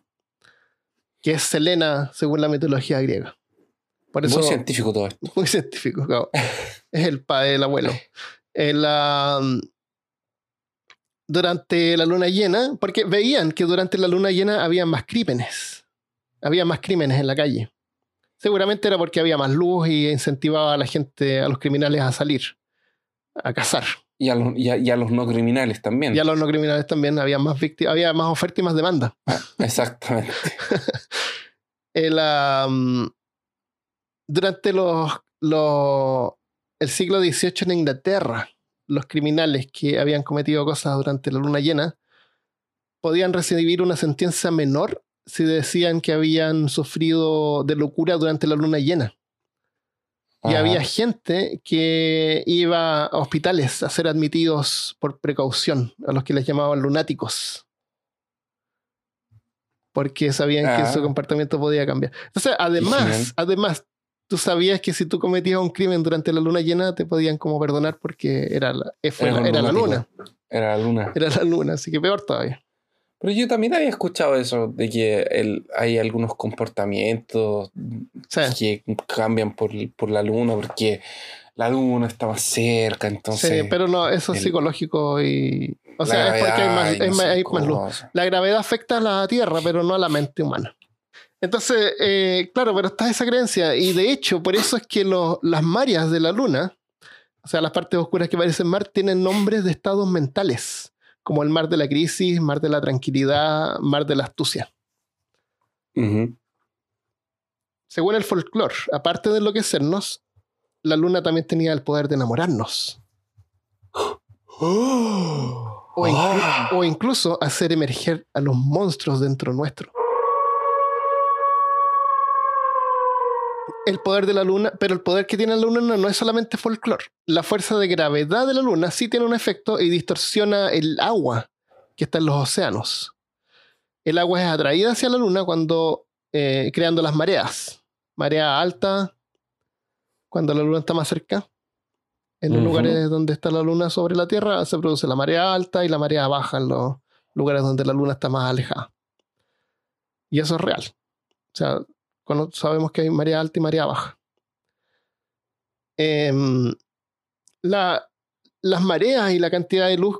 que es Selena según la mitología griega. Por eso, Muy científico todo esto. muy científico, claro. es el padre del abuelo. En la- durante la luna llena, porque veían que durante la luna llena había más crímenes. Había más crímenes en la calle. Seguramente era porque había más luz y incentivaba a la gente, a los criminales a salir, a cazar. Y a, los, y a- y a los no criminales también. Y a los no criminales también había más víctimas, había más oferta y más demanda. Exactamente. El, am, durante los lo- el siglo XVIII en Inglaterra, los criminales que habían cometido cosas durante la luna llena podían recibir una sentencia menor si decían que habían sufrido de locura durante la luna llena. Y Ajá. había gente que iba a hospitales a ser admitidos por precaución, a los que les llamaban lunáticos. Porque sabían que Ah. su comportamiento podía cambiar. Entonces, además, además, tú sabías que si tú cometías un crimen durante la luna llena, te podían como perdonar porque era la, eh, fue Era la- era luna. Era la luna. Era la luna, así que peor todavía. Pero yo también había escuchado eso, de que el, hay algunos comportamientos que cambian por, por la luna, porque la luna está más cerca, entonces... sí, pero no, eso es el- psicológico y. O sea, es porque hay más, es no hay más luz. La gravedad afecta a la Tierra, pero no a la mente humana. Entonces, eh, claro, pero está esa creencia. Y de hecho, por eso es que lo- las mareas de la Luna, o sea, las partes oscuras que parecen mar, tienen nombres de estados mentales, como el mar de la crisis, mar de la tranquilidad, mar de la astucia. Según el folclore, aparte de enloquecernos, la Luna también tenía el poder de enamorarnos. O, inclu- Ah. o incluso hacer emerger a los monstruos dentro nuestro. El poder de la luna, pero el poder que tiene la luna no es solamente folclore. La fuerza de gravedad de la luna sí tiene un efecto y distorsiona el agua que está en los océanos. El agua es atraída hacia la luna cuando eh, creando las mareas. Marea alta, cuando la luna está más cerca. En los lugares donde está la luna sobre la Tierra se produce la marea alta y la marea baja en los lugares donde la luna está más alejada. Y eso es real. O sea, sabemos que hay marea alta y marea baja. Em, la- las mareas y la cantidad de luz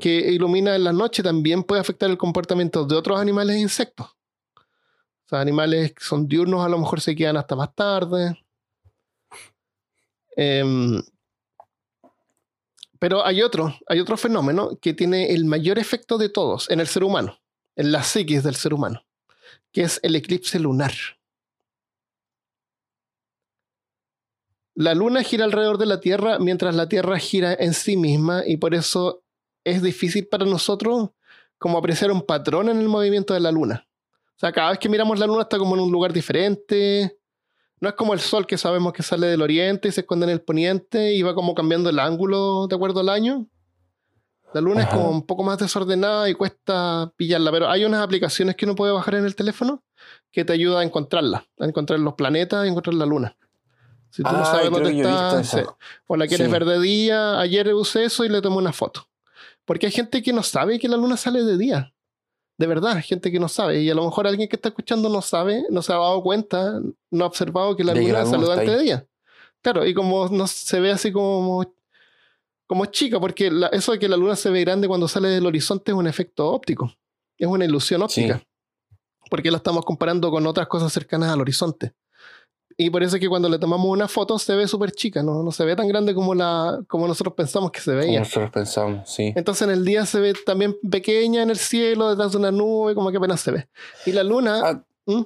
que ilumina en la noche también puede afectar el comportamiento de otros animales e insectos. O sea, animales que son diurnos a lo mejor se quedan hasta más tarde. Em, pero hay otro, hay otro fenómeno que tiene el mayor efecto de todos en el ser humano, en la psiquis del ser humano, que es el eclipse lunar. La luna gira alrededor de la Tierra mientras la Tierra gira en sí misma y por eso es difícil para nosotros como apreciar un patrón en el movimiento de la luna. O sea, cada vez que miramos la luna está como en un lugar diferente. No es como el sol que sabemos que sale del oriente y se esconde en el poniente y va como cambiando el ángulo de acuerdo al año. La luna es como un poco más desordenada y cuesta pillarla, pero hay unas aplicaciones que uno puede bajar en el teléfono que te ayuda a encontrarla, a encontrar los planetas y encontrar la luna. Si tú no sabes dónde está, sí. o la quieres Sí. ver de día, ayer usé eso y le tomé una foto. Porque hay gente que no sabe que la luna sale de día. De verdad, gente que no sabe. Y a lo mejor alguien que está escuchando no sabe, no se ha dado cuenta, no ha observado que la De luna sale durante día. Claro, y como no se ve así como, como chica, porque la- eso de que la luna se ve grande cuando sale del horizonte es un efecto óptico. Es una ilusión óptica. Porque la estamos comparando con otras cosas cercanas al horizonte. Y por eso es que cuando le tomamos una foto se ve súper chica, ¿no? no se ve tan grande como, la, como nosotros pensamos que se Como veía. nosotros pensamos, sí. Entonces en el día se ve también pequeña en el cielo, detrás de una nube, como que apenas se ve. Y la luna, Ah, ¿Mm?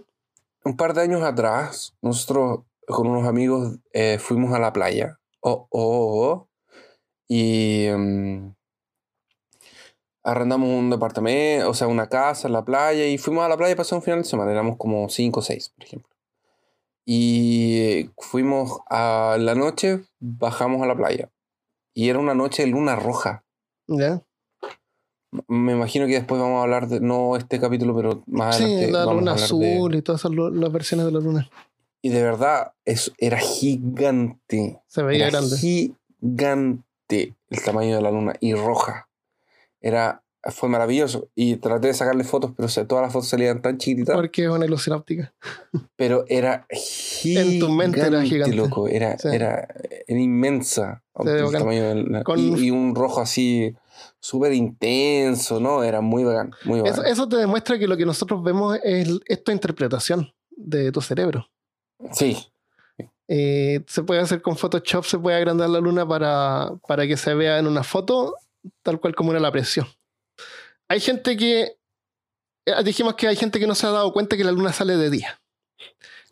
un par de años atrás, nosotros con unos amigos eh, fuimos a la playa. Oh, oh, oh, oh, y mm, arrendamos un departamento, o sea, una casa en la playa, y fuimos a la playa y pasamos un final de semana. Éramos como 5 o 6, por ejemplo. Y fuimos a la noche, bajamos a la playa. Y era una noche de luna roja. ¿ya? Me imagino que después vamos a hablar de, no este capítulo, pero más adelante Sí, la vamos luna a hablar de- azul y todas esas las versiones de la luna. Y de verdad, eso era gigante. Se veía Era grande. gigante el tamaño de la luna y roja. Era, fue maravilloso. Y traté de sacarle fotos, pero o sea, todas las fotos salían tan chiquititas. Porque es una ilusión óptica. Pero era gigante. En tu mente era gigante. loco. Era, Sí. era, era inmensa. el tamaño Con- y, y un rojo así súper intenso, ¿no? Era muy bacán. Muy bacán. Eso, eso te demuestra que lo que nosotros vemos es, es tu interpretación de tu cerebro. Sí. Eh, se puede hacer con Photoshop, se puede agrandar la luna para, para que se vea en una foto tal cual como era la presión. Hay gente que, eh, dijimos que hay gente que no se ha dado cuenta que la luna sale de día.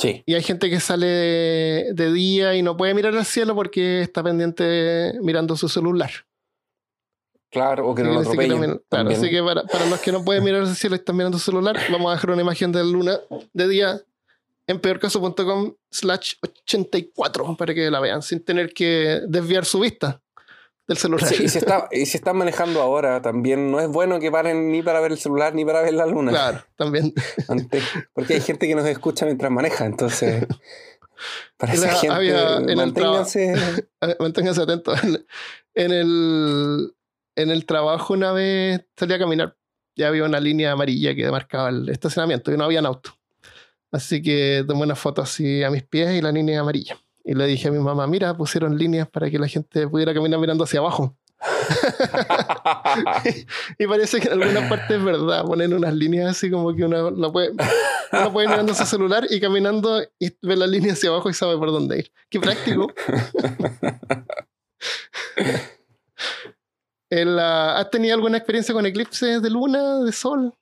Sí. Y hay gente que sale de, de día y no puede mirar al cielo porque está pendiente mirando su celular. Claro, o que no lo que atropellen. claro, también. así que para, para los que no pueden mirar al cielo y están mirando su celular, vamos a dejar una imagen de la luna de día en peorcaso.com slash 84 para que la vean sin tener que desviar su vista del celular. Sí, y, si está, y manejando ahora, también no es bueno que paren ni para ver el celular ni para ver la luna. Claro, también. Antes- porque hay gente que nos escucha mientras maneja, entonces. Para esa gente, había en el manténganse. Manténganse atentos. En el, en el trabajo una vez salí a caminar. Ya había una línea amarilla que marcaba el estacionamiento y no había auto. Así que tomé una foto así a mis pies y la línea amarilla. Y le dije a mi mamá, mira, pusieron líneas para que la gente pudiera caminar mirando hacia abajo. y parece que en algunas partes es verdad. Ponen unas líneas así como que uno, puede, uno puede ir mirando su celular y caminando y ve la línea hacia abajo y sabe por dónde ir. Qué práctico. El, ¿Has tenido alguna experiencia con eclipses de luna, de sol?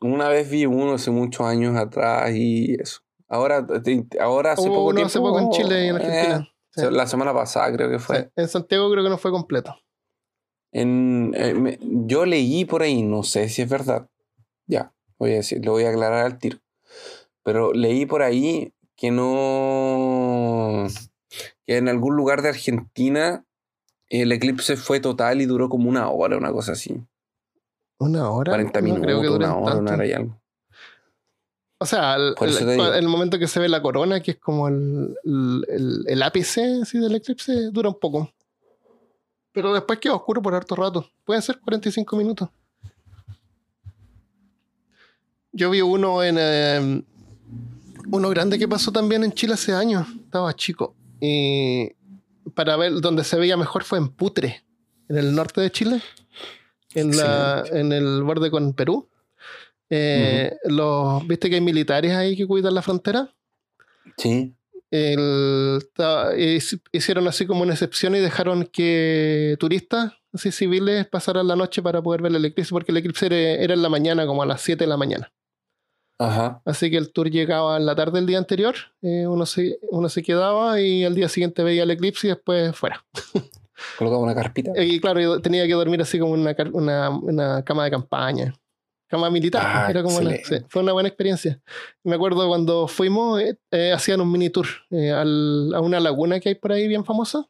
Una vez vi uno hace muchos años atrás y eso. Ahora, ahora hace Hubo poco uno tiempo. hace poco en Chile y en Argentina. eh, Sí. La semana pasada creo que fue. Sí, En Santiago creo que no fue completo. En, eh, me- yo leí por ahí, no sé si es verdad. Ya, voy a decir, lo voy a aclarar al tiro. Pero leí por ahí que no. que en algún lugar de Argentina el eclipse fue total y duró como una hora, una cosa así. ¿Una hora? 40 No minutos, creo que una hora, tanto. una hora y algo. O sea, el, momento que se ve la corona, que es como el, el, el- el ápice así, del eclipse, dura un poco. Pero después queda oscuro por harto rato. Pueden ser 45 minutos. Yo vi uno en. eh, uno grande que pasó también en Chile hace años. Estaba chico. Y para ver donde se veía mejor fue en Putre, en el norte de Chile. En, la, en el borde con Perú. Eh, los, ¿Viste que hay militares ahí que cuidan la frontera? Sí. El- hicieron así como una excepción y dejaron que turistas así civiles pasaran la noche para poder ver el eclipse, porque el eclipse era, era en la mañana, como a las 7 de la mañana. Ajá. Así que el tour llegaba en la tarde del día anterior, eh, uno, se, uno se quedaba y al día siguiente veía el eclipse y después fuera. Colocaba una carpita. Y claro, yo tenía que dormir así como una, una, una cama de campaña. Cama militar. Ah, era como una- sí, fue una buena experiencia. Me acuerdo cuando fuimos, eh, eh, hacían un mini tour eh, al- a una laguna que hay por ahí bien famosa.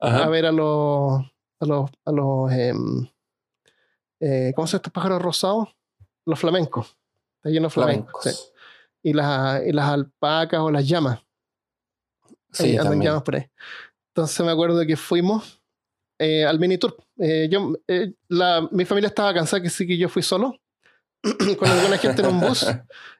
A ver a los. A los. A los em, ¿Cómo se llaman estos pájaros rosados? Los flamencos. Está lleno de flamencos. Flamencos. sí. Y, las, y las alpacas o las llamas. Sí, andan llamas por ahí. Entonces me acuerdo que fuimos eh, al mini tour. Eh, yo, eh, la, mi familia estaba cansada que sí que yo fui solo, con alguna gente en un bus.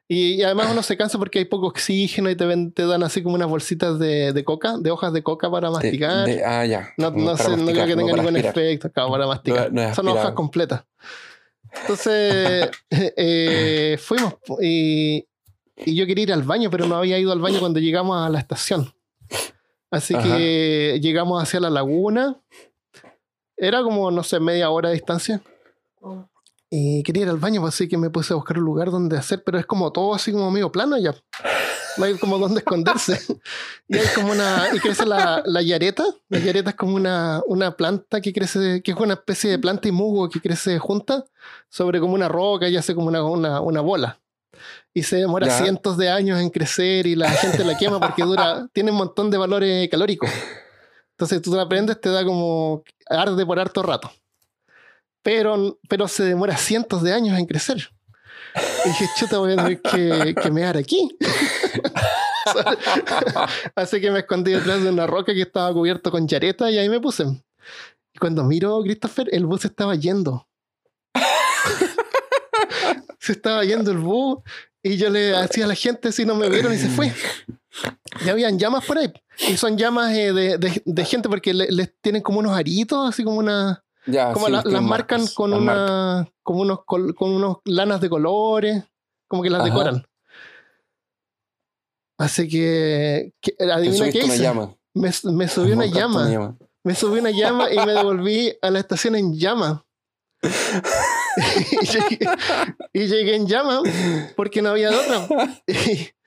Y, y además uno se cansa porque hay poco oxígeno y te, ven- te dan así como unas bolsitas de, de coca, de hojas de coca para masticar. de- ah, ya. no, no, sé, no creo que tenga ningún aspirar. efecto claro, para masticar. No- no es Son hojas completas. Entonces eh, fuimos y, y yo quería ir al baño, pero no había ido al baño cuando llegamos a la estación. Así Ajá. que llegamos hacia la laguna. Era como, no sé, media hora de distancia. Y quería ir al baño, pues, así que me puse a buscar un lugar donde hacer, pero es como todo así como medio plano ya. No hay como donde esconderse. y hay como una. Y crece la, la yareta. La yareta es como una, una planta que crece, que es una especie de planta y musgo que crece junta sobre como una roca y hace como una, una, una bola. Y se demora Ya. cientos de años en crecer y la gente la quema porque dura, tiene un montón de valores calóricos. Entonces tú la prendes, te da como arde por harto rato. Pero, pero se demora cientos de años en crecer. Y dije, chuta, voy a tener que, que mear aquí. Así que me escondí detrás de una roca que estaba cubierto con yareta y ahí me puse. Y cuando miro, Christopher, el bus estaba yendo. se estaba yendo el bus y yo le hacía a la gente si no me vieron y se fue. Y habían llamas por ahí. Y son llamas eh, de, de- de gente porque le- les tienen como unos aritos, así como una... Ya, Como sí, la- tienen las marcan marcas, con las una... Como unos, con unos lanas de colores. Como que las Ajá. decoran. Así que... que- Te adivina qué hice. Me, me subí una llama. Me subí una llama y me devolví a la estación en llama. y, llegué, y llegué en llama porque no había de otra. Y,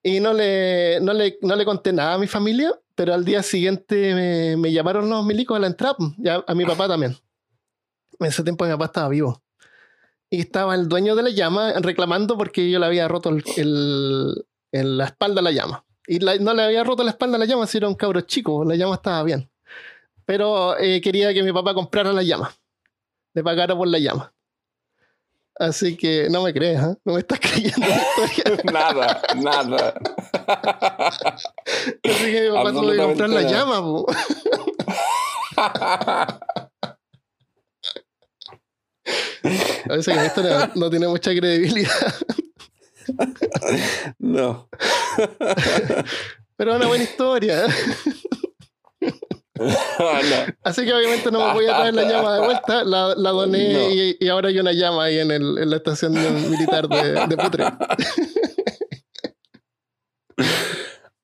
Y no le, no, le, no le conté nada a mi familia, pero al día siguiente me, llamaron los milicos a la entrada, ya a mi papá también. En ese tiempo mi papá estaba vivo. Y estaba el dueño de la llama reclamando porque yo le había roto el, la espalda a la llama. Y no le había roto la espalda a la llama, si era un cabro chico, la llama estaba bien. Pero eh, quería que mi papá comprara la llama, le pagara por la llama. Así que no me crees, ¿ah? no me estás creyendo la nada, nada. Así que mi papá tuvo que comprar la llama. po. A veces que la historia no tiene mucha credibilidad. no. Pero es una buena historia. No. Así que obviamente no me voy a traer la llama de vuelta. La, la doné No. y, y ahora hay una llama ahí en, el- en la estación militar de, de Putre.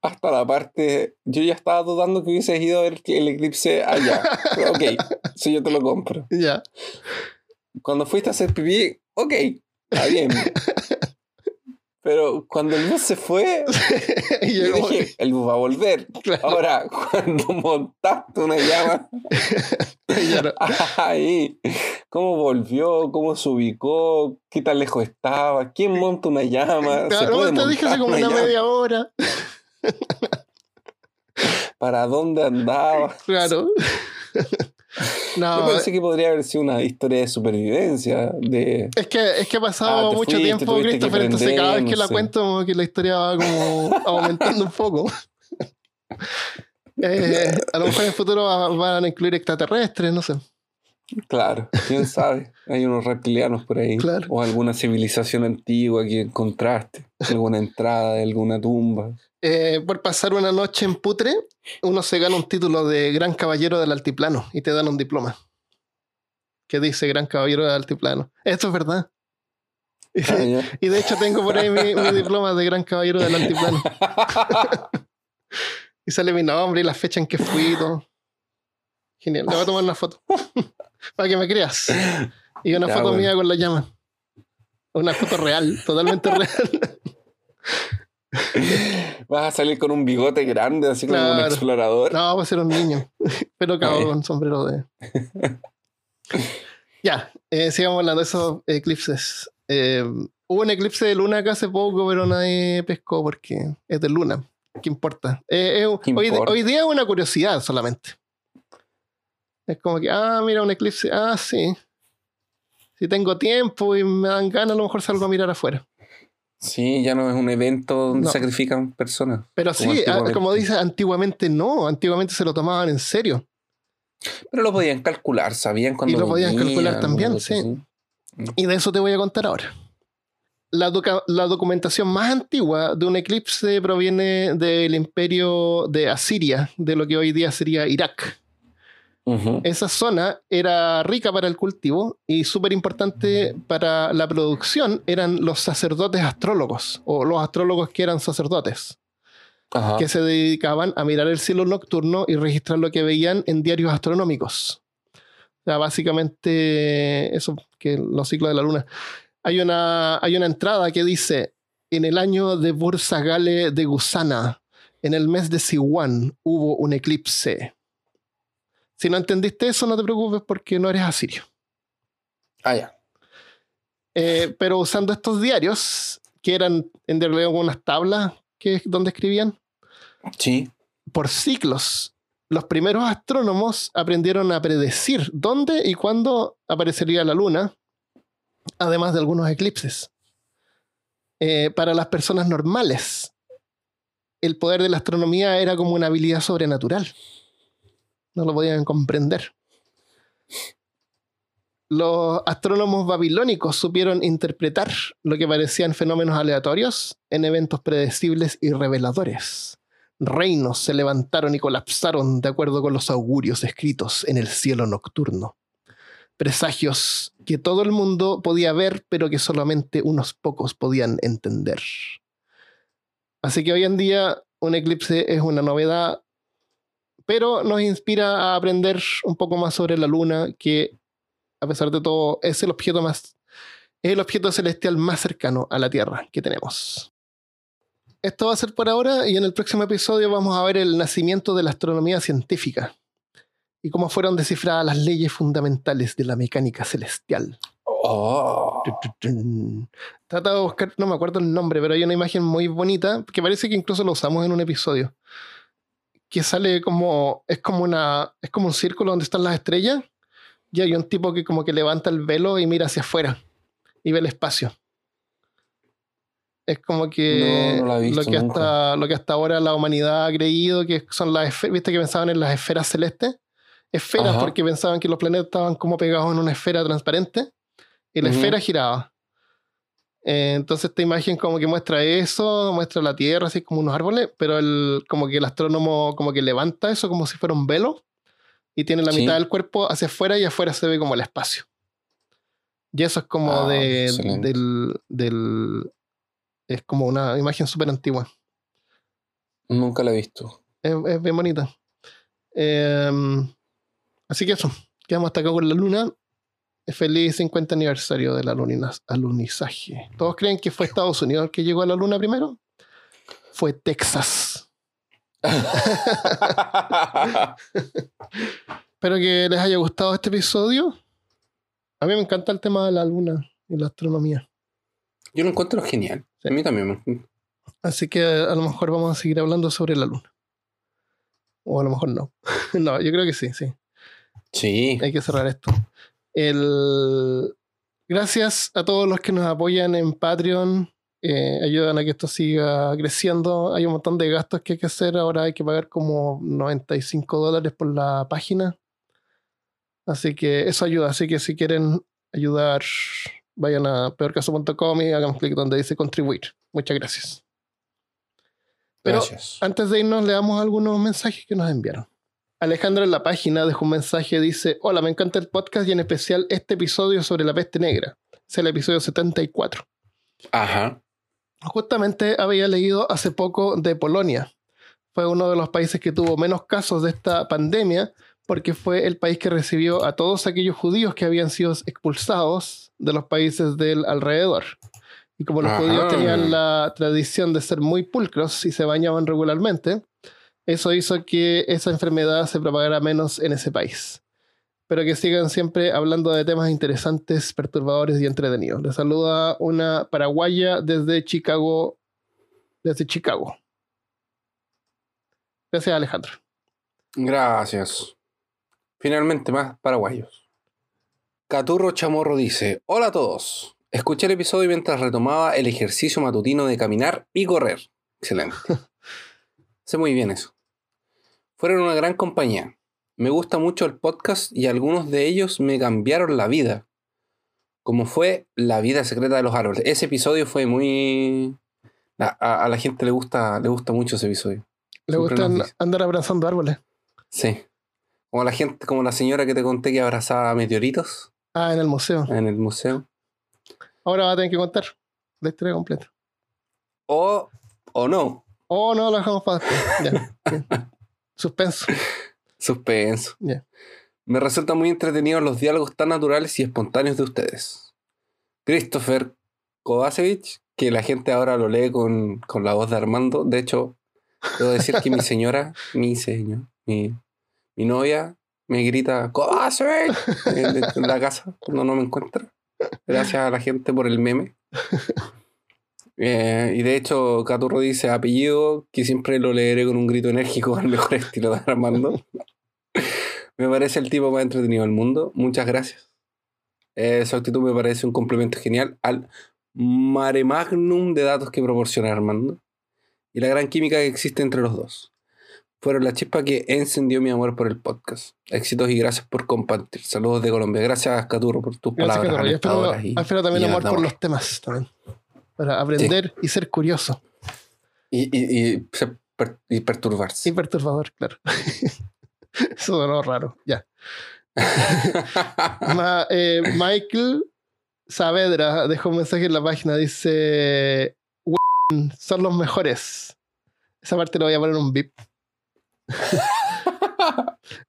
Hasta la parte. Yo ya estaba dudando que hubieses ido a ver el eclipse allá. ok, si yo te lo compro. Ya. Cuando fuiste a hacer pipí, ok, está bien. Pero cuando el bus se fue, yo dije, el bus va a volver. claro, Ahora, cuando montaste una llama no. ahí, ¿cómo volvió? ¿Cómo se ubicó? ¿Qué tan lejos estaba? ¿Quién monta una llama? ¿Se Claro, te dije hace como una llama? media hora. ¿Para dónde andaba? Claro. Yo No, pensé que podría haber sido una historia de supervivencia, de... es que, es que ha pasado Ah, mucho fuiste, tiempo, Christopher, entonces cada vez que no la sé. cuento, como que la historia va como aumentando un poco. Eh, a lo mejor en el futuro va- van a incluir extraterrestres, no sé. Claro, quién sabe. Hay unos reptilianos por ahí. Claro. O alguna civilización antigua que encontraste. Alguna entrada de alguna tumba. Eh, por pasar una noche en Putre, uno se gana un título de Gran Caballero del Altiplano y te dan un diploma. Que dice Gran Caballero del Altiplano. Esto es verdad. Y, Ah, y de hecho tengo por ahí mi, mi diploma de Gran Caballero del Altiplano. Y sale mi nombre y la fecha en que fui y todo. Genial. Le voy a tomar una foto. Para que me creas. Y una Ya, foto bueno. mía con la llama. Una foto real, totalmente real. Vas a salir con un bigote grande, así como un explorador. No, va a ser un niño. Pero cabo Ay. con sombrero de. ya, eh, sigamos hablando de esos eclipses. Eh, hubo un eclipse de luna acá hace poco, pero nadie pescó porque es de luna. ¿Qué importa? Eh, es- ¿Qué hoy, importa? hoy día es una curiosidad solamente. Es como que, ah, mira, un eclipse. Ah, sí. Si tengo tiempo y me dan ganas, a lo mejor salgo a mirar afuera. Sí, ya no es un evento donde No. sacrifican personas. Pero Como sí, ah, como dice, antiguamente no. Antiguamente se lo tomaban en serio. Pero lo podían calcular, sabían cuando Y lo podían calcular también, sí. así. Y de eso te voy a contar ahora. La, doca- la documentación más antigua de un eclipse proviene del imperio de Asiria, de lo que hoy día sería Irak. Esa zona era rica para el cultivo y súper importante para la producción eran los sacerdotes astrólogos o los astrólogos que eran sacerdotes, Ajá. que se dedicaban a mirar el cielo nocturno y registrar lo que veían en diarios astronómicos. O sea, básicamente eso, que los ciclos de la luna. Hay una, hay una entrada que dice, en el año de Bursagale de Gusana, en el mes de Siwan, hubo un eclipse. Si no entendiste eso, no te preocupes porque no eres asirio. Ah, ya. Eh, pero usando estos diarios, que eran en realidad unas tablas que, donde escribían, Sí. por ciclos, los primeros astrónomos aprendieron a predecir dónde y cuándo aparecería la luna, además de algunos eclipses. Eh, para las personas normales, el poder de la astronomía era como una habilidad sobrenatural. No lo podían comprender. Los astrónomos babilónicos supieron interpretar lo que parecían fenómenos aleatorios en eventos predecibles y reveladores reinos se levantaron y colapsaron de acuerdo con los augurios escritos en el cielo nocturno. Presagios que todo el mundo podía ver, pero que solamente unos pocos podían entender. Así que hoy en día un eclipse es una novedad, pero nos inspira a aprender un poco más sobre la luna, que a pesar de todo es el objeto más, es el objeto celestial más cercano a la Tierra que tenemos. esto va a ser por ahora y en el próximo episodio vamos a ver el nacimiento de la astronomía científica y cómo fueron descifradas las leyes fundamentales de la mecánica celestial. Oh. Trata de buscar, no me acuerdo el nombre, pero hay una imagen muy bonita que parece que incluso lo usamos en un episodio. Que sale como, es como una, es como un círculo donde están las estrellas y hay un tipo que como que levanta el velo y mira hacia afuera y ve el espacio. Es como que, No, no la he visto lo, que nunca. hasta, lo que hasta ahora la humanidad ha creído que son las esferas, viste que pensaban en las esferas celestes. Esferas Ajá. porque pensaban que los planetas estaban como pegados en una esfera transparente y la esfera giraba. Eh, entonces esta imagen como que muestra eso, muestra la Tierra así como unos árboles, pero el, como que el astrónomo como que levanta eso como si fuera un velo y tiene la Sí. mitad del cuerpo hacia afuera y afuera se ve como el espacio. Y eso es como Ah, de, del, del... Es como una imagen súper antigua. Nunca la he visto. Es, es bien bonita. Eh, así que eso, quedamos hasta acá con la luna. Feliz 50 aniversario del alunizaje. ¿Todos creen que fue Estados Unidos el que llegó a la luna primero? Fue Texas. Espero que les haya gustado este episodio. A mí me encanta el tema de la luna y la astronomía. Yo lo encuentro genial. Sí. A mí también. me- Así que a lo mejor vamos a seguir hablando sobre la luna. O a lo mejor no. no, yo creo que sí, sí. Sí. hay que cerrar esto. El... Gracias a todos los que nos apoyan en Patreon. eh, ayudan a que esto siga creciendo. Hay un montón de gastos que hay que hacer. Ahora hay que pagar como 95 dólares por la página. Así que eso ayuda. Así que si quieren ayudar, vayan a peorcaso.com y hagan clic donde dice contribuir. Muchas gracias. Pero Gracias. antes de irnos, le damos algunos mensajes que nos enviaron. Alejandro en la página dejó un mensaje, dice, hola, me encanta el podcast y en especial este episodio sobre la peste negra. Es el episodio 74. Ajá. Justamente había leído hace poco de Polonia. Fue uno de los países que tuvo menos casos de esta pandemia porque fue el país que recibió a todos aquellos judíos que habían sido expulsados de los países del alrededor. Y como los Ajá. judíos tenían la tradición de ser muy pulcros y se bañaban regularmente, eso hizo que esa enfermedad se propagara menos en ese país. Pero que sigan siempre hablando de temas interesantes, perturbadores y entretenidos. Les saluda una paraguaya desde Chicago. Desde Chicago. Gracias, Alejandro. Gracias. Finalmente, más paraguayos. Caturro Chamorro dice: Hola a todos. Escuché el episodio mientras retomaba el ejercicio matutino de caminar y correr. Excelente. sé muy bien eso. Fueron una gran compañía. Me gusta mucho el podcast y algunos de ellos me cambiaron la vida. Como fue La vida secreta de los árboles. Ese episodio fue muy. A, a- a la gente le gusta, le gusta mucho ese episodio. ¿Le gusta andar abrazando árboles? Sí. Como la gente, como la señora que te conté que abrazaba meteoritos Ah, en el museo. en el museo. Ahora va a tener que contar la historia completa. O, o no. Oh, no, lo dejamos para después. Ya. Suspenso. Suspenso. Ya. Me resultan muy entretenidos los diálogos tan naturales y espontáneos de ustedes. Christopher Kovacevic, que la gente ahora lo lee con, con la voz de Armando. De hecho, debo decir que mi señora, mi señor, mi, mi novia, me grita Kovacevic en, en la casa cuando no me encuentra. Gracias a la gente por el meme. Eh, y de hecho, Caturro dice apellido, que siempre lo leeré con un grito enérgico al mejor estilo de Armando. me parece el tipo más entretenido del mundo. Muchas gracias. Eh, su actitud me parece un complemento genial al mare magnum de datos que proporciona Armando y la gran química que existe entre los dos. Fueron la chispa que encendió mi amor por el podcast. Éxitos y gracias por compartir. Saludos de Colombia. Gracias, Caturro, por tus Gracias, palabras. Caturro. Espero, alentadoras y- espero también y amor por los temas también. Para aprender y ser curioso. Y, y, y perturbarse. Y perturbador, claro. Eso sonó raro. Ya. Ma- eh, Michael Saavedra dejó un mensaje en la página. Dice: "Weón, Son los mejores. Esa parte lo voy a poner en un bip.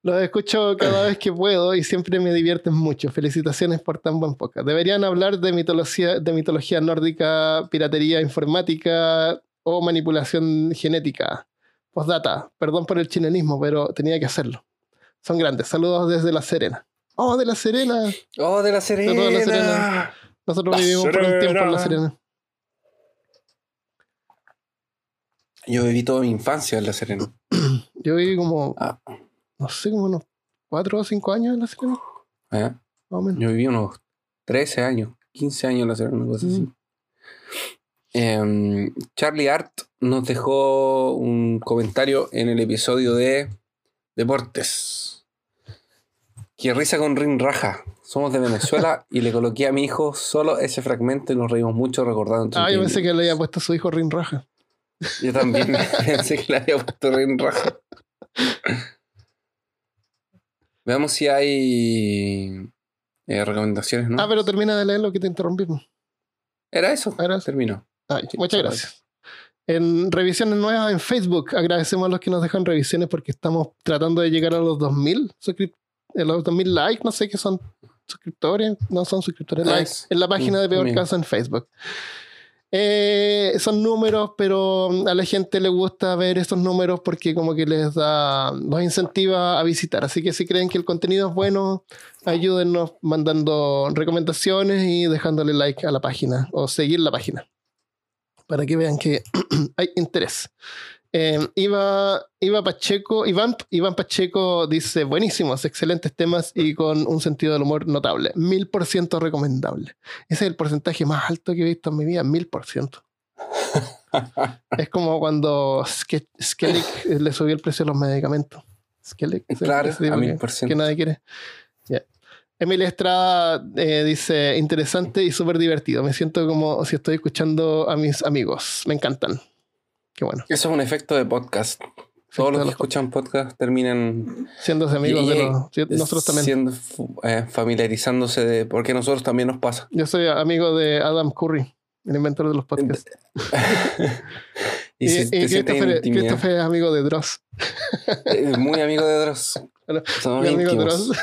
Los escucho cada vez que puedo y siempre me divierten mucho. Felicitaciones por tan buen podcast. Deberían hablar de mitología, de mitología nórdica, piratería informática, o manipulación genética. Postdata, perdón por el chilenismo, pero tenía que hacerlo. Son grandes. Saludos desde La Serena. ¡Oh, de La Serena! ¡Oh, de La Serena! A La Serena. Nosotros La vivimos por un tiempo en La Serena. Serena. Yo viví toda mi infancia en La Serena. Yo viví como, Ah, no sé, como unos 4 o 5 años en La Serena, ¿eh? más o menos. Yo viví unos 13 años, 15 años en La Serena, una cosa así. Mm. Em, Charlie Art nos dejó un comentario en el episodio de Deportes. Que risa con Rin Raja. Somos de Venezuela y le coloqué a mi hijo solo ese fragmento y nos reímos mucho recordando. Ah, yo pensé que que le había puesto a su hijo Rin Raja. Yo también pensé que le había puesto Rin Raja. Veamos si hay eh, recomendaciones, ¿no? Ah, pero termina de leer lo que te interrumpimos. Era eso. Era eso. Terminó. Sí, muchas muchas gracias. En revisiones nuevas en Facebook, agradecemos a los que nos dejan revisiones porque estamos tratando de llegar a los 2000 suscrip- a los 2000 likes, no sé qué son suscriptores, no son suscriptores, likes, Likes. en la página de Peor. Caso en Facebook. Eh, son números, pero a la gente le gusta ver estos números porque como que les da, los incentiva a visitar. Así que si creen que el contenido es bueno, ayúdennos mandando recomendaciones y dejándole like a la página o seguir la página para que vean que hay interés. Eh, Iba, Iba Pacheco, Iván, Iván Pacheco dice, buenísimos, excelentes temas y con un sentido del humor notable. Mil por ciento recomendable. Ese es el porcentaje más alto que he visto en mi vida, mil por ciento. Es como cuando Ske- Skellig le subió el precio de los medicamentos. Skellig, Claro, a mil por ciento. que nadie quiere. Emilia Estrada eh, dice, interesante y súper divertido. Me siento como si estoy escuchando a mis amigos. Me encantan. Qué bueno. Eso es un efecto de podcast. Todos los que escuchan podcast terminan Siéndose amigos Y- de los... Nosotros también. siendo, eh, familiarizándose de. Porque a nosotros también nos pasa. Yo soy amigo de Adam Curry, el inventor de los podcasts. y si y Christopher, Christopher es amigo de Dross. es muy amigo de Dross. Bueno, Somos Mi amigo íntimos. Dross.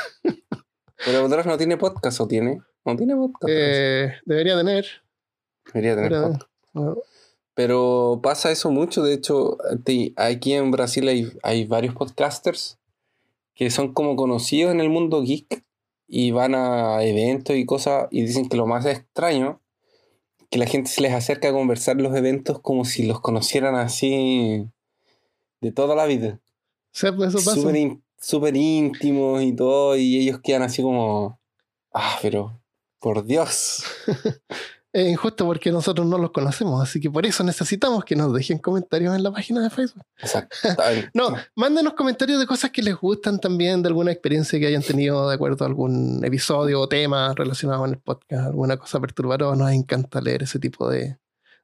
Pero Dross no tiene podcast, ¿o tiene? No tiene podcast. Eh, debería tener. Debería tener podcast. no. Pero pasa eso mucho. De hecho, aquí en Brasil hay, hay varios podcasters que son como conocidos en el mundo geek y van a eventos y cosas y dicen que lo más extraño que la gente se les acerca a conversar los eventos como si los conocieran así de toda la vida. Sea, pues eso pasa. Súper súper íntimos y todo y ellos quedan así como, ah, pero por Dios. Es injusto porque nosotros no los conocemos, así que por eso necesitamos que nos dejen comentarios en la página de Facebook. Exactamente. No, mándenos comentarios de cosas que les gustan también, de alguna experiencia que hayan tenido de acuerdo a algún episodio o tema relacionado con el podcast, alguna cosa perturbadora. Nos encanta leer ese tipo de, de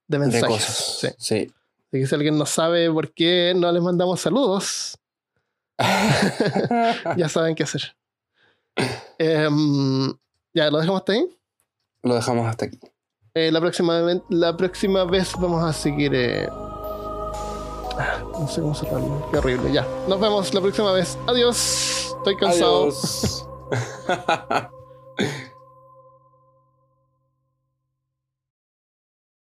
de mensajes. cosas. Sí. sí. Así que si alguien no sabe por qué no les mandamos saludos, ya saben qué hacer. Em, ya, lo dejamos hasta ahí. Lo dejamos hasta aquí. Eh, la, próxima, la próxima vez vamos a seguir. eh, No sé cómo cerrarlo. Qué horrible. Ya. Nos vemos la próxima vez. Adiós. Estoy cansado. Adiós.